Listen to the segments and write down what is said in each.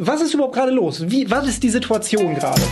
Was ist überhaupt gerade los? Wie, was ist die Situation gerade?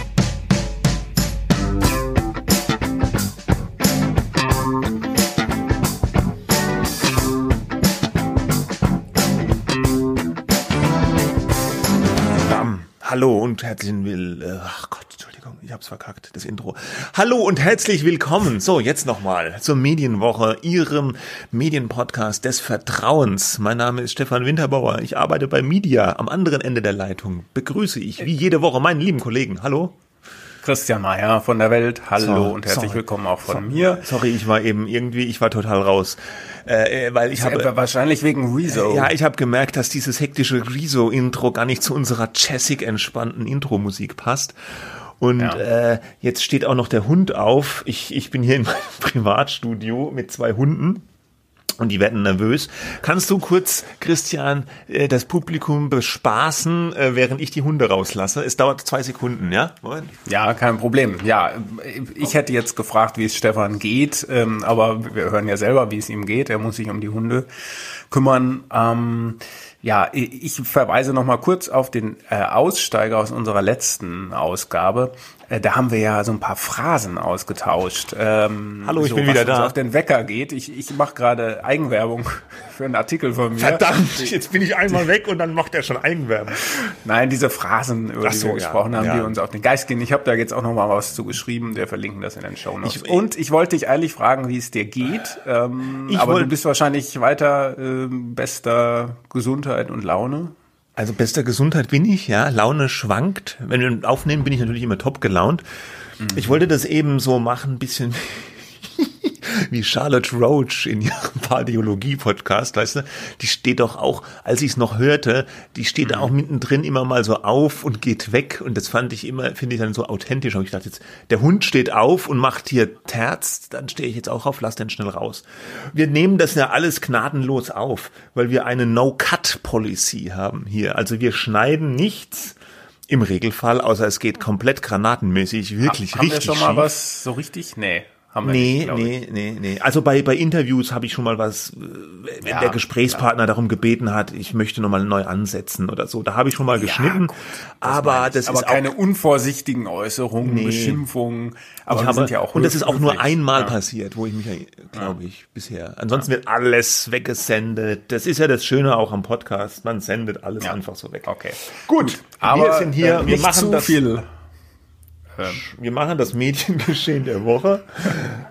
Hallo und herzlich will. Äh, ach Gott, Entschuldigung, ich hab's verkackt, das Intro. Hallo und herzlich willkommen. So, jetzt nochmal zur Medienwoche, Ihrem Medienpodcast des Vertrauens. Mein Name ist Stefan Winterbauer. Ich arbeite bei Media am anderen Ende der Leitung. Begrüße ich wie jede Woche meinen lieben Kollegen. Hallo. Christian Mayer von der Welt. Hallo So, und herzlich sorry. willkommen auch von So- mir. Sorry, ich war eben irgendwie, ich war total raus, äh, äh, weil ich habe Äh, wahrscheinlich wegen Rezo. Ja, ich habe gemerkt, dass dieses hektische Rezo-Intro gar nicht zu unserer jazzig entspannten Intro-Musik passt. Und Ja. äh, jetzt steht auch noch der Hund auf. Ich, ich bin hier in meinem Privatstudio mit zwei Hunden. Und die werden nervös. Kannst du kurz, Christian, äh, das Publikum bespaßen, äh, während ich die Hunde rauslasse? Es dauert zwei Sekunden, ja? Moment. Ja, kein Problem. Ja, ich hätte jetzt gefragt, wie es Stefan geht, ähm, aber wir hören ja selber, wie es ihm geht. Er muss sich um die Hunde kümmern. Ja, ich verweise noch mal kurz auf den äh, Aussteiger aus unserer letzten Ausgabe. Äh, da haben wir ja so ein paar Phrasen ausgetauscht. Ähm, Hallo, ich so, bin was wieder da. auf den Wecker geht. Ich, ich mache gerade Eigenwerbung für einen Artikel von mir. Verdammt, jetzt bin ich einmal weg und dann macht er schon Eigenwerbung. Nein, diese Phrasen, über Ach die so, wir ja, gesprochen haben, ja. die uns auf den Geist gehen. Ich habe da jetzt auch noch mal was zu geschrieben, wir verlinken das in den Show Notes. Und ich wollte dich eigentlich fragen, wie es dir geht. Ähm, aber wollt- du bist wahrscheinlich weiter ähm, bester Gesundheit und Laune. Also bester Gesundheit bin ich, ja. Laune schwankt. Wenn wir aufnehmen, bin ich natürlich immer top gelaunt. Ich wollte das eben so machen, ein bisschen wie Charlotte Roach in ihrem Pardiologie-Podcast, weißt du? Die steht doch auch, als ich es noch hörte, die steht da auch mittendrin immer mal so auf und geht weg. Und das fand ich immer, finde ich dann so authentisch. Und ich dachte jetzt, der Hund steht auf und macht hier Terz, dann stehe ich jetzt auch auf, lass den schnell raus. Wir nehmen das ja alles gnadenlos auf, weil wir eine No-Cut-Policy haben hier. Also wir schneiden nichts im Regelfall, außer es geht komplett granatenmäßig, wirklich haben wir richtig schon mal schief. was so richtig? Nee, haben wir Nee, nicht, nee, nee, nee. Also bei, bei Interviews habe ich schon mal was, äh, wenn Ja, der Gesprächspartner darum gebeten hat, ich möchte nochmal neu ansetzen oder so. Da habe ich schon mal geschnitten. gut, aber das aber ist keine auch, unvorsichtigen Äußerungen, Nee. Beschimpfungen. Aber ich habe, sind ja auch und das ist auch nur einmal Ja. passiert, wo ich mich, glaube ich, bisher. Ansonsten wird alles weggesendet. Das ist ja das Schöne auch am Podcast. Man sendet alles Ja. einfach so weg. Okay. Gut, Aber wir sind hier, äh, wir nicht machen zu das. viel. Wir machen das Mediengeschehen der Woche.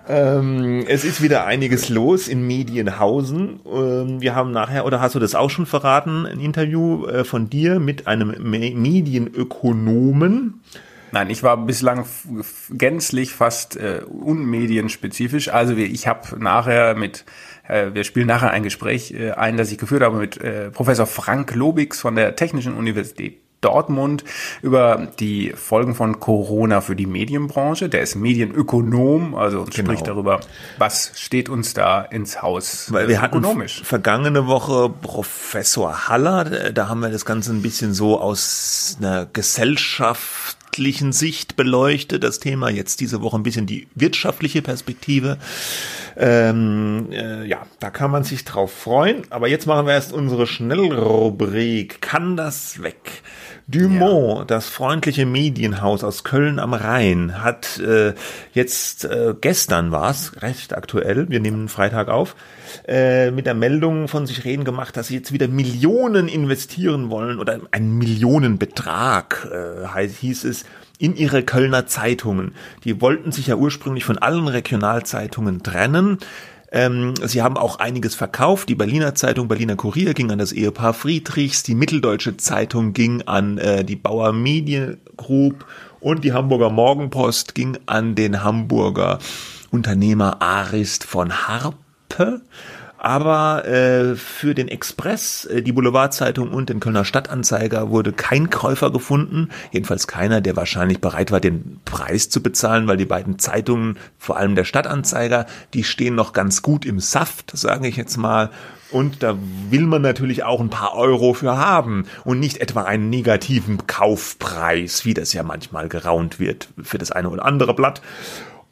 ähm, es ist wieder einiges los in Medienhausen. Ähm, wir haben nachher, oder hast du das auch schon verraten, ein Interview äh, von dir mit einem Me Medienökonomen. Nein, ich war bislang gänzlich fast äh, unmedienspezifisch. Also ich habe nachher mit, äh, wir spielen nachher ein Gespräch äh, ein, das ich geführt habe mit äh, Professor Frank Lobix von der Technischen Universität Dortmund über die Folgen von Corona für die Medienbranche. Der ist Medienökonom, also Genau. spricht darüber, was steht uns da ins Haus Weil wir hatten ökonomisch. vergangene Woche Professor Haller, da haben wir das Ganze ein bisschen so aus einer gesellschaftlichen Sicht beleuchtet, das Thema. Jetzt diese Woche ein bisschen die wirtschaftliche Perspektive. Ähm, äh, ja, da kann man sich drauf freuen. Aber jetzt machen wir erst unsere Schnellrubrik. Kann das weg? Dumont, das freundliche Medienhaus aus Köln am Rhein, hat äh, jetzt äh, gestern war's recht aktuell. Wir nehmen Freitag auf äh, mit der Meldung von sich reden gemacht, dass sie jetzt wieder Millionen investieren wollen oder einen Millionenbetrag äh, hieß es in ihre Kölner Zeitungen. Die wollten sich ja ursprünglich von allen Regionalzeitungen trennen. Ähm, sie haben auch einiges verkauft. Die Berliner Zeitung, Berliner Kurier ging an das Ehepaar Friedrichs, die Mitteldeutsche Zeitung ging an äh, die Bauer Media Group und die Hamburger Morgenpost ging an den Hamburger Unternehmer Arist von Harpe. Aber äh, für den Express, äh, die Boulevardzeitung und den Kölner Stadtanzeiger wurde kein Käufer gefunden. Jedenfalls keiner, der wahrscheinlich bereit war, den Preis zu bezahlen, weil die beiden Zeitungen, vor allem der Stadtanzeiger, die stehen noch ganz gut im Saft, sage ich jetzt mal. Und da will man natürlich auch ein paar Euro für haben und nicht etwa einen negativen Kaufpreis, wie das ja manchmal geraunt wird für das eine oder andere Blatt.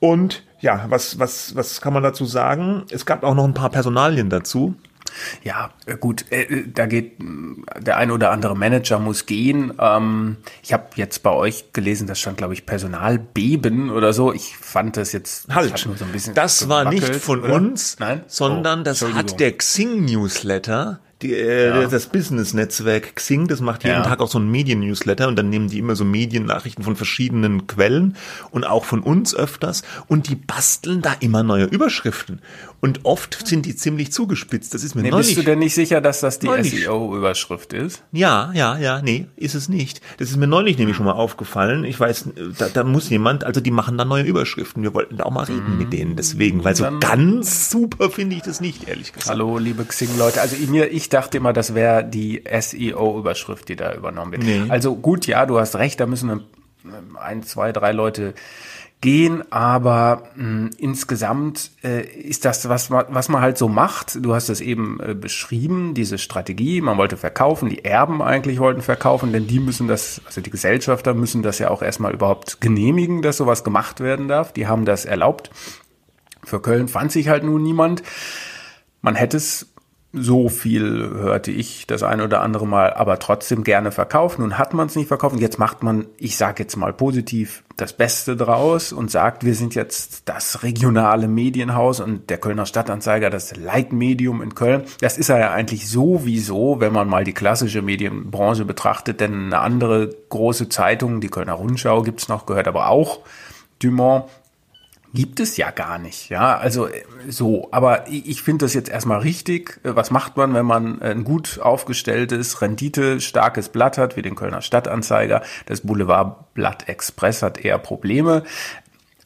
Und ja, was, was, was kann man dazu sagen? Es gab auch noch ein paar Personalien dazu. Ja, äh, gut, äh, da geht der ein oder andere Manager muss gehen. Ähm, ich habe jetzt bei euch gelesen, das stand, glaube ich, Personalbeben oder so. Ich fand das jetzt Halt, das, nur so ein bisschen das war nicht von oder? uns, Nein? sondern Oh, das hat der Xing Newsletter, die, äh, Ja. das Business-Netzwerk Xing, das macht jeden Ja. Tag auch so ein Medien-Newsletter und dann nehmen die immer so Mediennachrichten von verschiedenen Quellen und auch von uns öfters und die basteln da immer neue Überschriften und oft sind die ziemlich zugespitzt. Das ist mir Nee, neulich bist du denn nicht sicher, dass das die. SEO-Überschrift ist? Ja, ja, ja, nee, ist es nicht. Das ist mir neulich nämlich schon mal aufgefallen. Ich weiß, da, da muss jemand, also die machen da neue Überschriften. Wir wollten da auch mal reden mit denen deswegen, weil so ganz super finde ich das nicht, ehrlich gesagt. Hallo, liebe Xing-Leute. Also mir, ich dachte immer, das wäre die SEO-Überschrift, die da übernommen wird. Nee. Also gut, ja, du hast recht, da müssen ein, ein zwei, drei Leute gehen, aber mh, insgesamt äh, ist das, was man, was man halt so macht. Du hast es eben äh, beschrieben, diese Strategie. Man wollte verkaufen, die Erben eigentlich wollten verkaufen, denn die müssen das, also die Gesellschafter müssen das ja auch erstmal überhaupt genehmigen, dass sowas gemacht werden darf. Die haben das erlaubt. Für Köln fand sich halt nun niemand. Man hätte es so viel hörte ich das ein oder andere Mal, aber trotzdem gerne verkauft. Nun hat man es nicht verkauft jetzt macht man, ich sage jetzt mal positiv, das Beste draus und sagt, wir sind jetzt das regionale Medienhaus und der Kölner Stadtanzeiger das Leitmedium in Köln. Das ist er ja eigentlich sowieso, wenn man mal die klassische Medienbranche betrachtet, denn eine andere große Zeitung, die Kölner Rundschau gibt's noch, gehört aber auch Dumont gibt es ja gar nicht. Ja, also äh, so. Aber ich, finde das jetzt erstmal richtig. Äh, Was macht man, wenn man ein gut aufgestelltes, renditestarkes Blatt hat, wie den Kölner Stadtanzeiger? Das Boulevardblatt Express hat eher Probleme.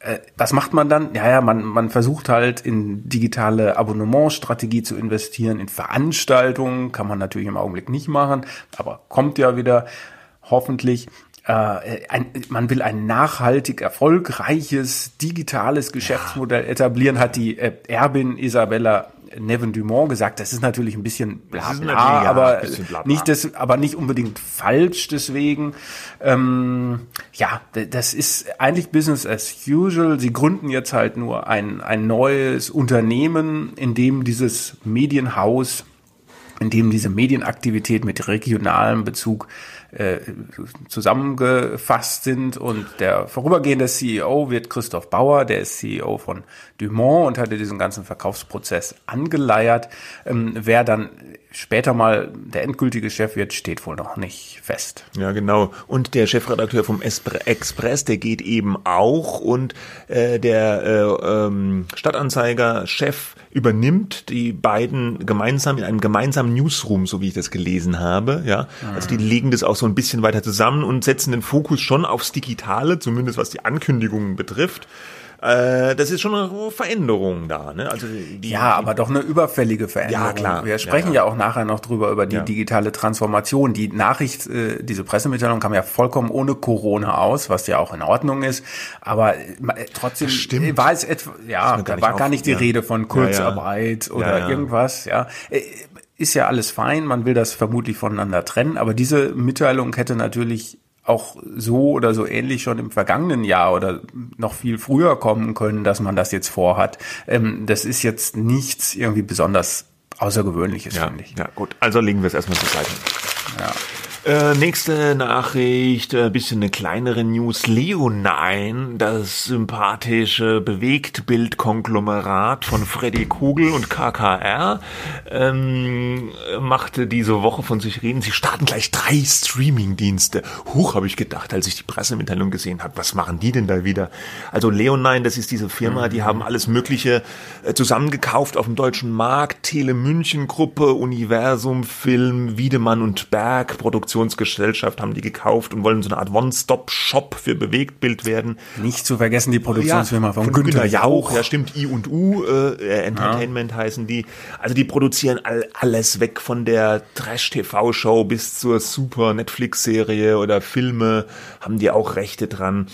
Äh, Was macht man dann? Ja, ja, man, man versucht halt in digitale Abonnementstrategie zu investieren, in Veranstaltungen, kann man natürlich im Augenblick nicht machen, aber kommt ja wieder, hoffentlich. Äh, ein, man will ein nachhaltig erfolgreiches digitales Geschäftsmodell etablieren, hat die äh, Erbin Isabella Nevin Dumont gesagt. Das ist natürlich ein bisschen bla bla, ja, aber bisschen bla bla. nicht das, aber nicht unbedingt falsch. Deswegen, ähm, ja, das ist eigentlich Business as usual. Sie gründen jetzt halt nur ein ein neues Unternehmen, in dem dieses Medienhaus in dem diese Medienaktivität mit regionalem Bezug äh, zusammengefasst sind. Und der vorübergehende CEO wird Christoph Bauer, der ist CEO von Dumont und hatte diesen ganzen Verkaufsprozess angeleiert. Ähm, wer dann später mal der endgültige Chef wird, steht wohl noch nicht fest. Ja, genau. Und der Chefredakteur vom Espre- Express, der geht eben auch und äh, der äh, ähm, Stadtanzeiger-Chef übernimmt die beiden gemeinsam in einem gemeinsamen Newsroom, so wie ich das gelesen habe. Ja, also die legen das auch so ein bisschen weiter zusammen und setzen den Fokus schon aufs Digitale, zumindest was die Ankündigungen betrifft. Äh, das ist schon eine Veränderung da. Ne? Also die, Ja, aber doch eine überfällige Veränderung. Ja, klar. Wir sprechen Ja, ja, ja. auch nachher noch drüber, über die Ja. digitale Transformation. Die Nachricht, äh, diese Pressemitteilung kam ja vollkommen ohne Corona aus, was ja auch in Ordnung ist. Aber äh, trotzdem äh, war es etwa, ja, gar da nicht war gar nicht die. Rede von. Kurzarbeit oder irgendwas, ja. Ist ja alles fein, man will das vermutlich voneinander trennen, aber diese Mitteilung hätte natürlich auch so oder so ähnlich schon im vergangenen Jahr oder noch viel früher kommen können, dass man das jetzt vorhat. Ähm, das ist jetzt nichts irgendwie besonders Außergewöhnliches, ja, finde ich. ja, gut. Also legen wir es erstmal zur Seite. Ja. Äh, nächste Nachricht, ein bisschen eine kleinere News. Leonine, das sympathische Bewegtbild-Konglomerat von Freddy Kugel und KKR, ähm, machte diese Woche von sich reden. Sie starten gleich drei Streaming-Dienste. Huch, habe ich gedacht, als ich die Pressemitteilung gesehen habe. Was machen die denn da wieder? Also Leonine, das ist diese Firma, die haben alles Mögliche äh, zusammengekauft auf dem deutschen Markt. Tele München Gruppe, Universum Film, Wiedemann und Berg Produktionsgesellschaft haben die gekauft und wollen so eine Art One-Stop-Shop für Bewegtbild werden. Nicht zu vergessen die Produktionsfirma von, von Günther Jauch. Ja, stimmt. I und U äh, Entertainment heißen die. Also die produzieren all, alles weg von der Trash-TV-Show bis zur super Netflix-Serie oder Filme haben die auch Rechte dran.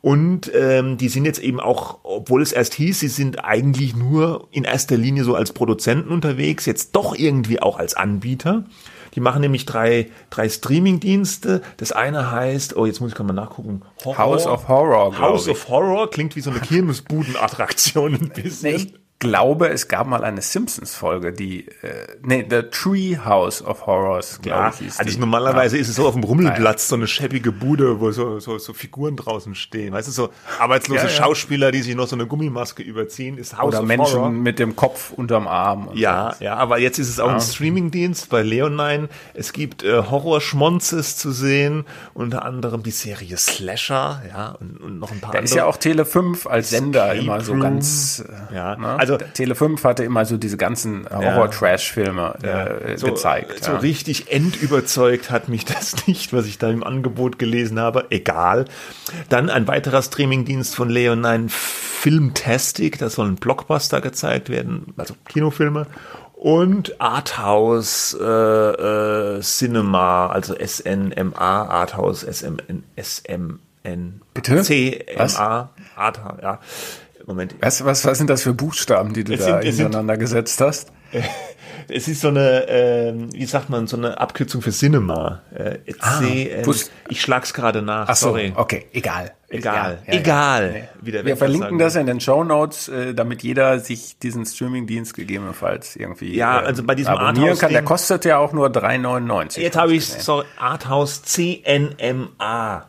Und ähm, die sind jetzt eben auch, obwohl es erst hieß, sie sind eigentlich nur in erster Linie so als Produzenten unterwegs, jetzt doch irgendwie auch als Anbieter. Die machen nämlich drei, drei Streaming-Dienste. Das eine heißt, oh, jetzt muss ich gerade mal nachgucken. Horror. House of Horror, House ich. of Horror klingt wie so eine Kirmesbuden-Attraktion ein bisschen. Nee, ich glaube, es gab mal eine Simpsons-Folge, die, äh, nee, The Tree House of Horrors, glaube Ja, ich, also die. normalerweise ist es so auf dem Rummelplatz so eine schäbige Bude, wo so, so, so Figuren draußen stehen. Weißt du, so arbeitslose Ja, ja. Schauspieler, die sich noch so eine Gummimaske überziehen, ist House Oder Menschen Horror. mit dem Kopf unterm Arm. Ja, so. ja, aber jetzt ist es auch ein Streamingdienst bei Leonine. Es gibt äh, Horrorschmonzes zu sehen, unter anderem die Serie Slasher, ja, und, und noch ein paar Da andere. ist ja auch Tele 5 als Sender Escape immer so Room. ganz. äh, Ja, ne? also- Tele 5 hatte immer so diese ganzen Horror-Trash-Filme äh, so, gezeigt. So ja. richtig endüberzeugt hat mich das nicht, was ich da im Angebot gelesen habe. Egal. Dann ein weiterer Streamingdienst von Leonine, Filmtastic. Da sollen Blockbuster gezeigt werden, also Kinofilme. Und Arthouse äh, äh, Cinema, also SNMA, Arthouse SMN, SMN. Bitte? CMA, Arthouse, ja. Moment, Was, was, was sind das für Buchstaben, die du Es da sind- gesetzt hast? Es ist so eine, ähm, wie sagt man, so eine Abkürzung für Cinema. Äh, CN, wusst- ich schlag's gerade nach. Ach so, sorry. okay, egal. Egal, Ja, ja, egal. ja. Wie der Wir verlinken das in den Show Notes, äh, damit jeder sich diesen Streamingdienst gegebenenfalls irgendwie Ja, äh, also bei diesem abonnieren kann. Der kostet ja auch nur 3,99. Jetzt habe ich sorry, Arthouse CNMA.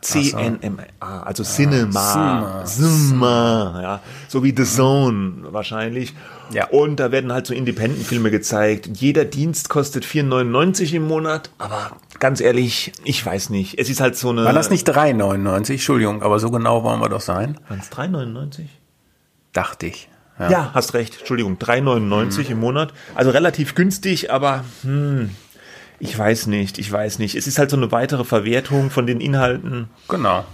CNMA, also Cinema. Cinema. Cinema, ja. So wie The Zone wahrscheinlich. Ja. Und da werden halt so Independent-Filme gezeigt. Jeder Dienst kostet 4,99 im Monat, aber ganz ehrlich, ich weiß nicht. Es ist halt so eine. War das nicht 3,99? Entschuldigung, aber so genau wollen wir doch sein. Waren es 3,99? Dachte ich. Ja. hast recht. Entschuldigung, 3,99 Mhm. im Monat. Also relativ günstig, aber hm, ich weiß nicht, ich weiß nicht. Es ist halt so eine weitere Verwertung von den Inhalten, Genau.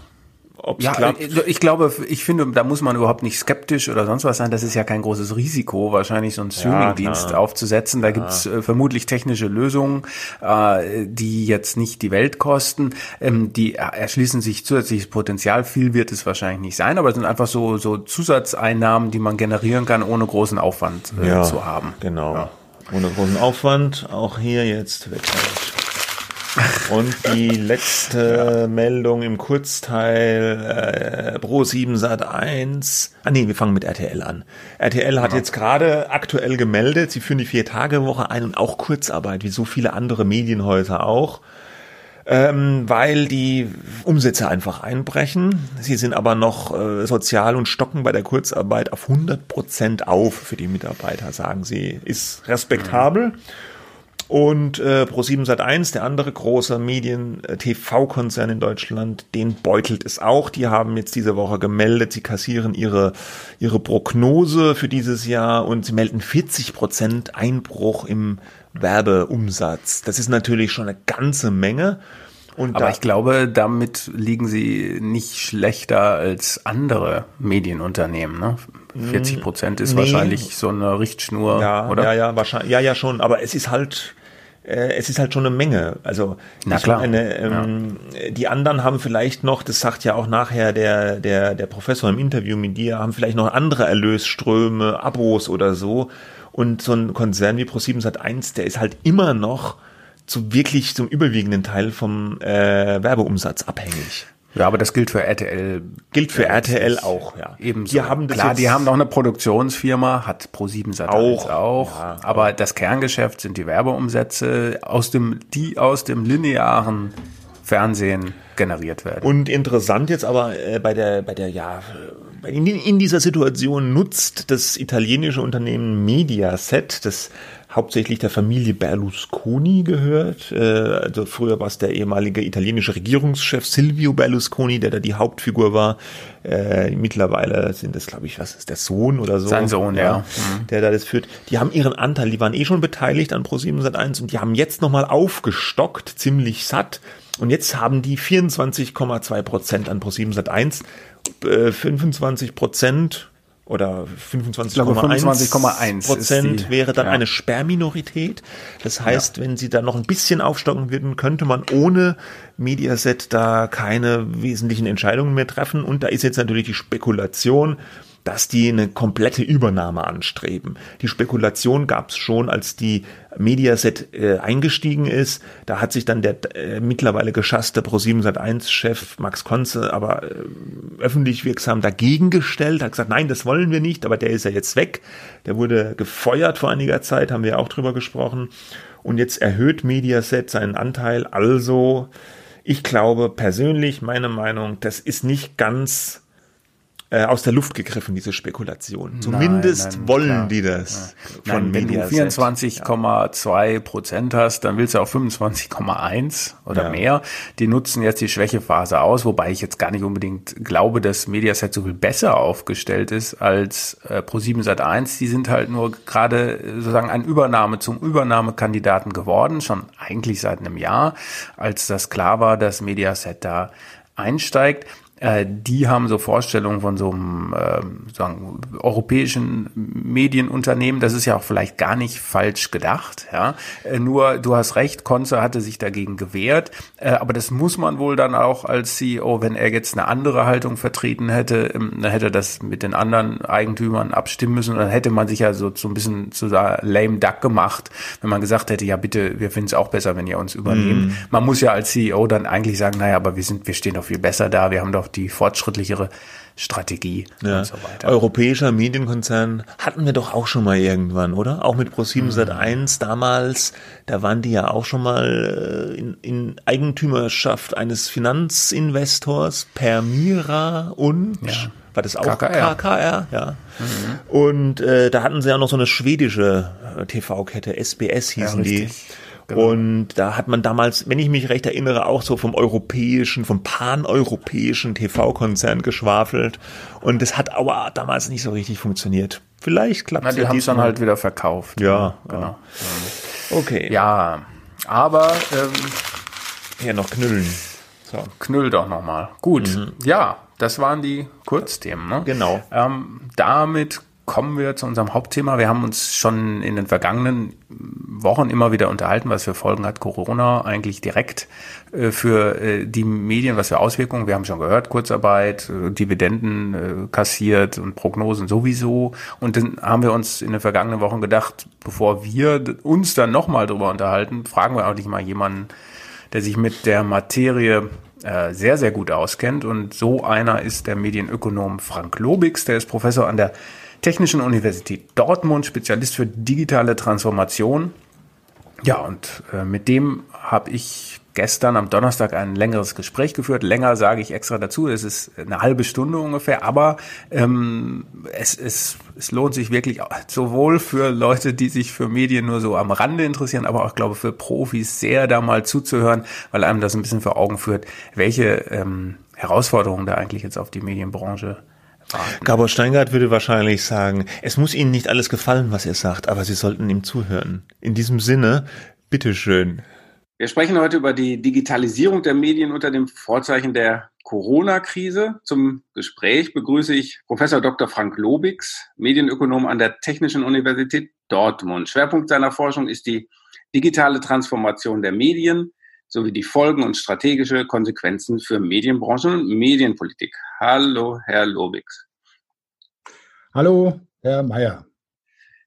ob es Ja, klappt. äh, ich glaube, ich finde, da muss man überhaupt nicht skeptisch oder sonst was sein. Das ist ja kein großes Risiko, wahrscheinlich so einen Streamingdienst klar. aufzusetzen. Da gibt's äh, vermutlich technische Lösungen, äh, die jetzt nicht die Welt kosten. Ähm, die er- erschließen sich zusätzliches Potenzial. Viel wird es wahrscheinlich nicht sein, aber es sind einfach so, so Zusatzeinnahmen, die man generieren kann, ohne großen Aufwand äh, zu haben. Genau. Ja. Ohne großen Aufwand. Auch hier jetzt weg. Und die letzte Meldung im Kurzteil äh, Pro 7 Sat 1. Ah nee, wir fangen mit RTL an. RTL hat jetzt gerade aktuell gemeldet, sie führen die Vier-Tage-Woche ein und auch Kurzarbeit, wie so viele andere Medienhäuser auch. Ähm, weil die Umsätze einfach einbrechen. Sie sind aber noch äh, sozial und stocken bei der Kurzarbeit auf 100 Prozent auf für die Mitarbeiter, sagen sie. Ist respektabel. Und äh, Pro7 Sat1, der andere große Medien-TV-Konzern in Deutschland, den beutelt es auch. Die haben jetzt diese Woche gemeldet, sie kassieren ihre, ihre Prognose für dieses Jahr und sie melden 40 Prozent Einbruch im Werbeumsatz. Das ist natürlich schon eine ganze Menge. Und Aber ich glaube, damit liegen sie nicht schlechter als andere Medienunternehmen. Ne? 40 Prozent ist nee. wahrscheinlich so eine Richtschnur, ja, oder? ja, ja, wahrscheinlich, ja, ja schon. Aber es ist halt, äh, es ist halt schon eine Menge. Also Na klar. meine, ähm, die anderen haben vielleicht noch, das sagt ja auch nachher der der der Professor im Interview mit dir, haben vielleicht noch andere Erlösströme, Abos oder so. Und so ein Konzern wie Pro7 Sat1, der ist halt immer noch zu wirklich zum überwiegenden Teil vom äh, Werbeumsatz abhängig. Ja, aber das gilt für RTL. Gilt für Ja, RTL auch, ja. Ebenso. Die haben das Klar, die haben noch eine Produktionsfirma, hat Pro7 Sat Auch, auch, ja, aber das Kerngeschäft sind die Werbeumsätze, aus dem, die aus dem linearen Fernsehen generiert werden. Und interessant jetzt aber äh, bei der, bei der, ja, in, in dieser Situation nutzt das italienische Unternehmen Mediaset, das hauptsächlich der Familie Berlusconi gehört. Äh, also früher war es der ehemalige italienische Regierungschef Silvio Berlusconi, der da die Hauptfigur war. Äh, mittlerweile sind das, glaube ich, was ist der Sohn oder so? Sein Sohn, ja. Der da das führt. Die haben ihren Anteil, die waren eh schon beteiligt an Pro7 Sat1 und die haben jetzt nochmal aufgestockt, ziemlich satt. Und jetzt haben die 24,2 Prozent an Pro7 Sat1, äh, 25 Prozent oder 25,1 glaube, 25,1 ist Prozent wäre dann ja. eine Sperrminorität. Das heißt, wenn sie da noch ein bisschen aufstocken würden, könnte man ohne Mediaset da keine wesentlichen Entscheidungen mehr treffen. Und da ist jetzt natürlich die Spekulation, dass die eine komplette Übernahme anstreben. Die Spekulation gab es schon, als die Mediaset äh, eingestiegen ist. Da hat sich dann der äh, mittlerweile geschasste Pro7 Sat1-Chef Max Konze aber äh, öffentlich wirksam dagegen gestellt, hat gesagt, nein, das wollen wir nicht, aber der ist ja jetzt weg. Der wurde gefeuert vor einiger Zeit, haben wir auch drüber gesprochen. Und jetzt erhöht Mediaset seinen Anteil. Also, ich glaube persönlich, meine Meinung, das ist nicht ganz äh, aus der Luft gegriffen, diese Spekulation. Zumindest nein, nein, wollen klar. die das. Ja. Von nein, wenn du 24,2 Prozent hast, dann willst du auch 25,1 oder ja. mehr. Die nutzen jetzt die Schwächephase aus, wobei ich jetzt gar nicht unbedingt glaube, dass Mediaset so viel besser aufgestellt ist als äh, Pro7 Sat1. Die sind halt nur gerade äh, sozusagen ein Übernahme zum Übernahmekandidaten geworden, schon eigentlich seit einem Jahr, als das klar war, dass Mediaset da einsteigt äh, die haben so Vorstellungen von so einem äh, sagen, europäischen Medienunternehmen. Das ist ja auch vielleicht gar nicht falsch gedacht. Ja? Äh, nur, du hast recht, Konze hatte sich dagegen gewehrt. Äh, aber das muss man wohl dann auch als CEO, wenn er jetzt eine andere Haltung vertreten hätte, ähm, dann hätte er das mit den anderen Eigentümern abstimmen müssen. Und dann hätte man sich ja so, so ein bisschen zu lame duck gemacht, wenn man gesagt hätte, ja bitte, wir finden es auch besser, wenn ihr uns übernehmt. Mm. Man muss ja als CEO dann eigentlich sagen, naja, aber wir sind, wir stehen doch viel besser da, wir haben doch die fortschrittlichere Strategie ja. und so weiter. Europäischer Medienkonzern hatten wir doch auch schon mal irgendwann, oder? Auch mit Pro7 Sat1 damals, da waren die ja auch schon mal äh, in, in Eigentümerschaft eines Finanzinvestors, Permira und ja. war das auch KKR? KKR ja. Mhm. Und äh, da hatten sie ja noch so eine schwedische äh, TV-Kette, SBS hießen ja, die. Genau. Und da hat man damals, wenn ich mich recht erinnere, auch so vom europäischen, vom paneuropäischen TV-Konzern geschwafelt. Und das hat aber damals nicht so richtig funktioniert. Vielleicht klappt es ja Die haben es dann halt wieder verkauft. Ja, genau. Ja. Okay. Ja, aber ähm, hier noch knüllen. So. Knüll doch nochmal. Gut. Mhm. Ja, das waren die Kurzthemen. Ne? Genau. Ähm, damit kommen wir zu unserem Hauptthema. Wir haben uns schon in den vergangenen Wochen immer wieder unterhalten, was für Folgen hat Corona eigentlich direkt äh, für äh, die Medien, was für Auswirkungen. Wir haben schon gehört, Kurzarbeit, äh, Dividenden kassiert und Prognosen sowieso. Und dann haben wir uns in den vergangenen Wochen gedacht, bevor wir uns dann nochmal drüber unterhalten, fragen wir eigentlich mal jemanden, der sich mit der Materie sehr, sehr gut auskennt. Und so einer ist der Medienökonom Frank Lobix, der ist Professor an der Technischen Universität Dortmund, Spezialist für digitale Transformation. Ja, und äh, mit dem habe ich gestern am Donnerstag ein längeres Gespräch geführt. Länger sage ich extra dazu, es ist eine halbe Stunde ungefähr, aber ähm, es, es, es lohnt sich wirklich sowohl für Leute, die sich für Medien nur so am Rande interessieren, aber auch, ich glaube, für Profis sehr da mal zuzuhören, weil einem das ein bisschen vor Augen führt, welche ähm, Herausforderungen da eigentlich jetzt auf die Medienbranche Gabor Steingart würde wahrscheinlich sagen, es muss Ihnen nicht alles gefallen, was er sagt, aber Sie sollten ihm zuhören. In diesem Sinne, bitteschön. Wir sprechen heute über die Digitalisierung der Medien unter dem Vorzeichen der Corona-Krise. Zum Gespräch begrüße ich Professor Dr. Frank Lobix, Medienökonom an der Technischen Universität Dortmund. Schwerpunkt seiner Forschung ist die digitale Transformation der Medien sowie die Folgen und strategische Konsequenzen für Medienbranche und Medienpolitik. Hallo, Herr Lobix. Hallo, Herr Mayer.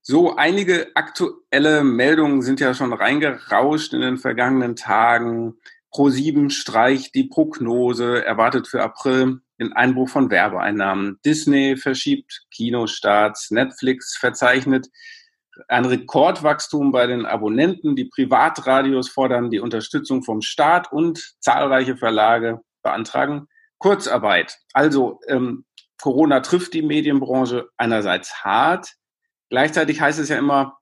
So, einige aktuelle Meldungen sind ja schon reingerauscht in den vergangenen Tagen. Pro7 streicht die Prognose, erwartet für April den Einbruch von Werbeeinnahmen. Disney verschiebt Kinostarts, Netflix verzeichnet ein Rekordwachstum bei den Abonnenten. Die Privatradios fordern die Unterstützung vom Staat und zahlreiche Verlage beantragen Kurzarbeit. Also ähm, Corona trifft die Medienbranche einerseits hart. Gleichzeitig heißt es ja immer,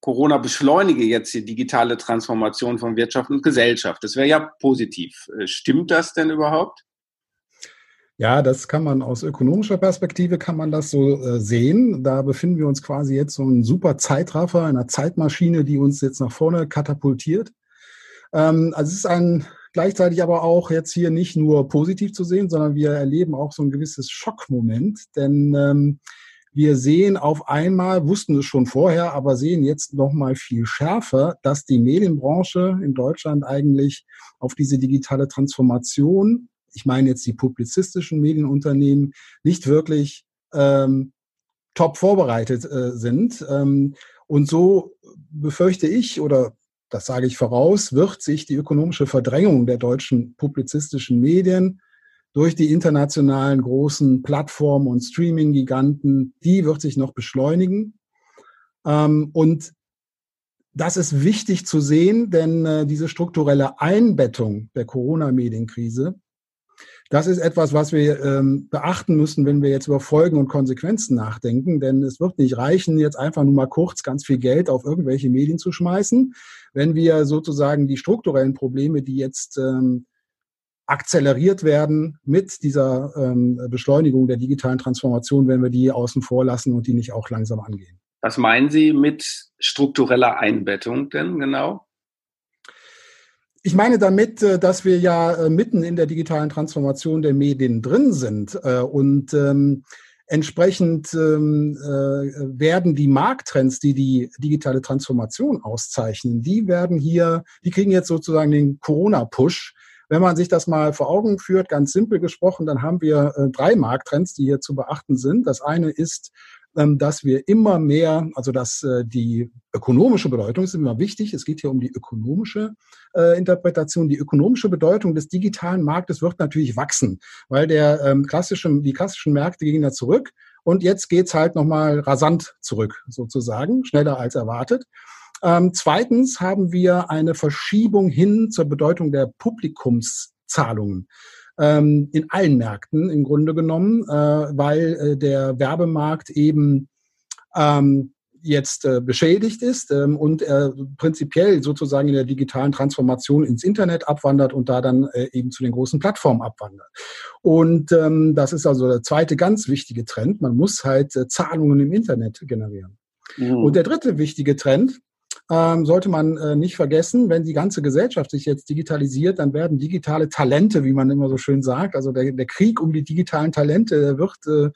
Corona beschleunige jetzt die digitale Transformation von Wirtschaft und Gesellschaft. Das wäre ja positiv. Äh, stimmt das denn überhaupt? Ja, das kann man aus ökonomischer Perspektive kann man das so äh, sehen. Da befinden wir uns quasi jetzt so ein super Zeitraffer, einer Zeitmaschine, die uns jetzt nach vorne katapultiert. Ähm, also es ist ein gleichzeitig aber auch jetzt hier nicht nur positiv zu sehen, sondern wir erleben auch so ein gewisses Schockmoment, denn ähm, wir sehen auf einmal, wussten es schon vorher, aber sehen jetzt noch mal viel schärfer, dass die Medienbranche in Deutschland eigentlich auf diese digitale Transformation ich meine jetzt die publizistischen Medienunternehmen, nicht wirklich ähm, top vorbereitet äh, sind. Ähm, und so befürchte ich oder das sage ich voraus, wird sich die ökonomische Verdrängung der deutschen publizistischen Medien durch die internationalen großen Plattformen und Streaming-Giganten, die wird sich noch beschleunigen. Ähm, und das ist wichtig zu sehen, denn äh, diese strukturelle Einbettung der Corona-Medienkrise, das ist etwas, was wir ähm, beachten müssen, wenn wir jetzt über Folgen und Konsequenzen nachdenken. Denn es wird nicht reichen, jetzt einfach nur mal kurz ganz viel Geld auf irgendwelche Medien zu schmeißen. Wenn wir sozusagen die strukturellen Probleme, die jetzt ähm, akzeleriert werden mit dieser ähm, Beschleunigung der digitalen Transformation, wenn wir die außen vor lassen und die nicht auch langsam angehen. Was meinen Sie mit struktureller Einbettung denn genau? Ich meine damit, äh, dass wir ja äh, mitten in der digitalen Transformation der Medien drin sind äh, und ähm, entsprechend ähm, werden die Markttrends, die die digitale Transformation auszeichnen, die werden hier, die kriegen jetzt sozusagen den Corona-Push. Wenn man sich das mal vor Augen führt, ganz simpel gesprochen, dann haben wir drei Markttrends, die hier zu beachten sind. Das eine ist dass wir immer mehr, also dass äh, die ökonomische Bedeutung ist immer wichtig. Es geht hier um die ökonomische äh, Interpretation. Die ökonomische Bedeutung des digitalen Marktes wird natürlich wachsen, weil der ähm, klassische, die klassischen Märkte gehen da zurück. Und jetzt geht's halt nochmal rasant zurück, sozusagen, schneller als erwartet. Ähm, zweitens haben wir eine Verschiebung hin zur Bedeutung der Publikumszahlungen ähm, in allen Märkten im Grunde genommen, äh, weil äh, der Werbemarkt eben ähm, jetzt äh, beschädigt ist ähm, und er prinzipiell sozusagen in der digitalen Transformation ins Internet abwandert und da dann äh, eben zu den großen Plattformen abwandert. Und ähm, das ist also der zweite ganz wichtige Trend. Man muss halt äh, Zahlungen im Internet generieren. Mhm. Und der dritte wichtige Trend ähm, sollte man äh, nicht vergessen, wenn die ganze Gesellschaft sich jetzt digitalisiert, dann werden digitale Talente, wie man immer so schön sagt, also der, der Krieg um die digitalen Talente wird, äh,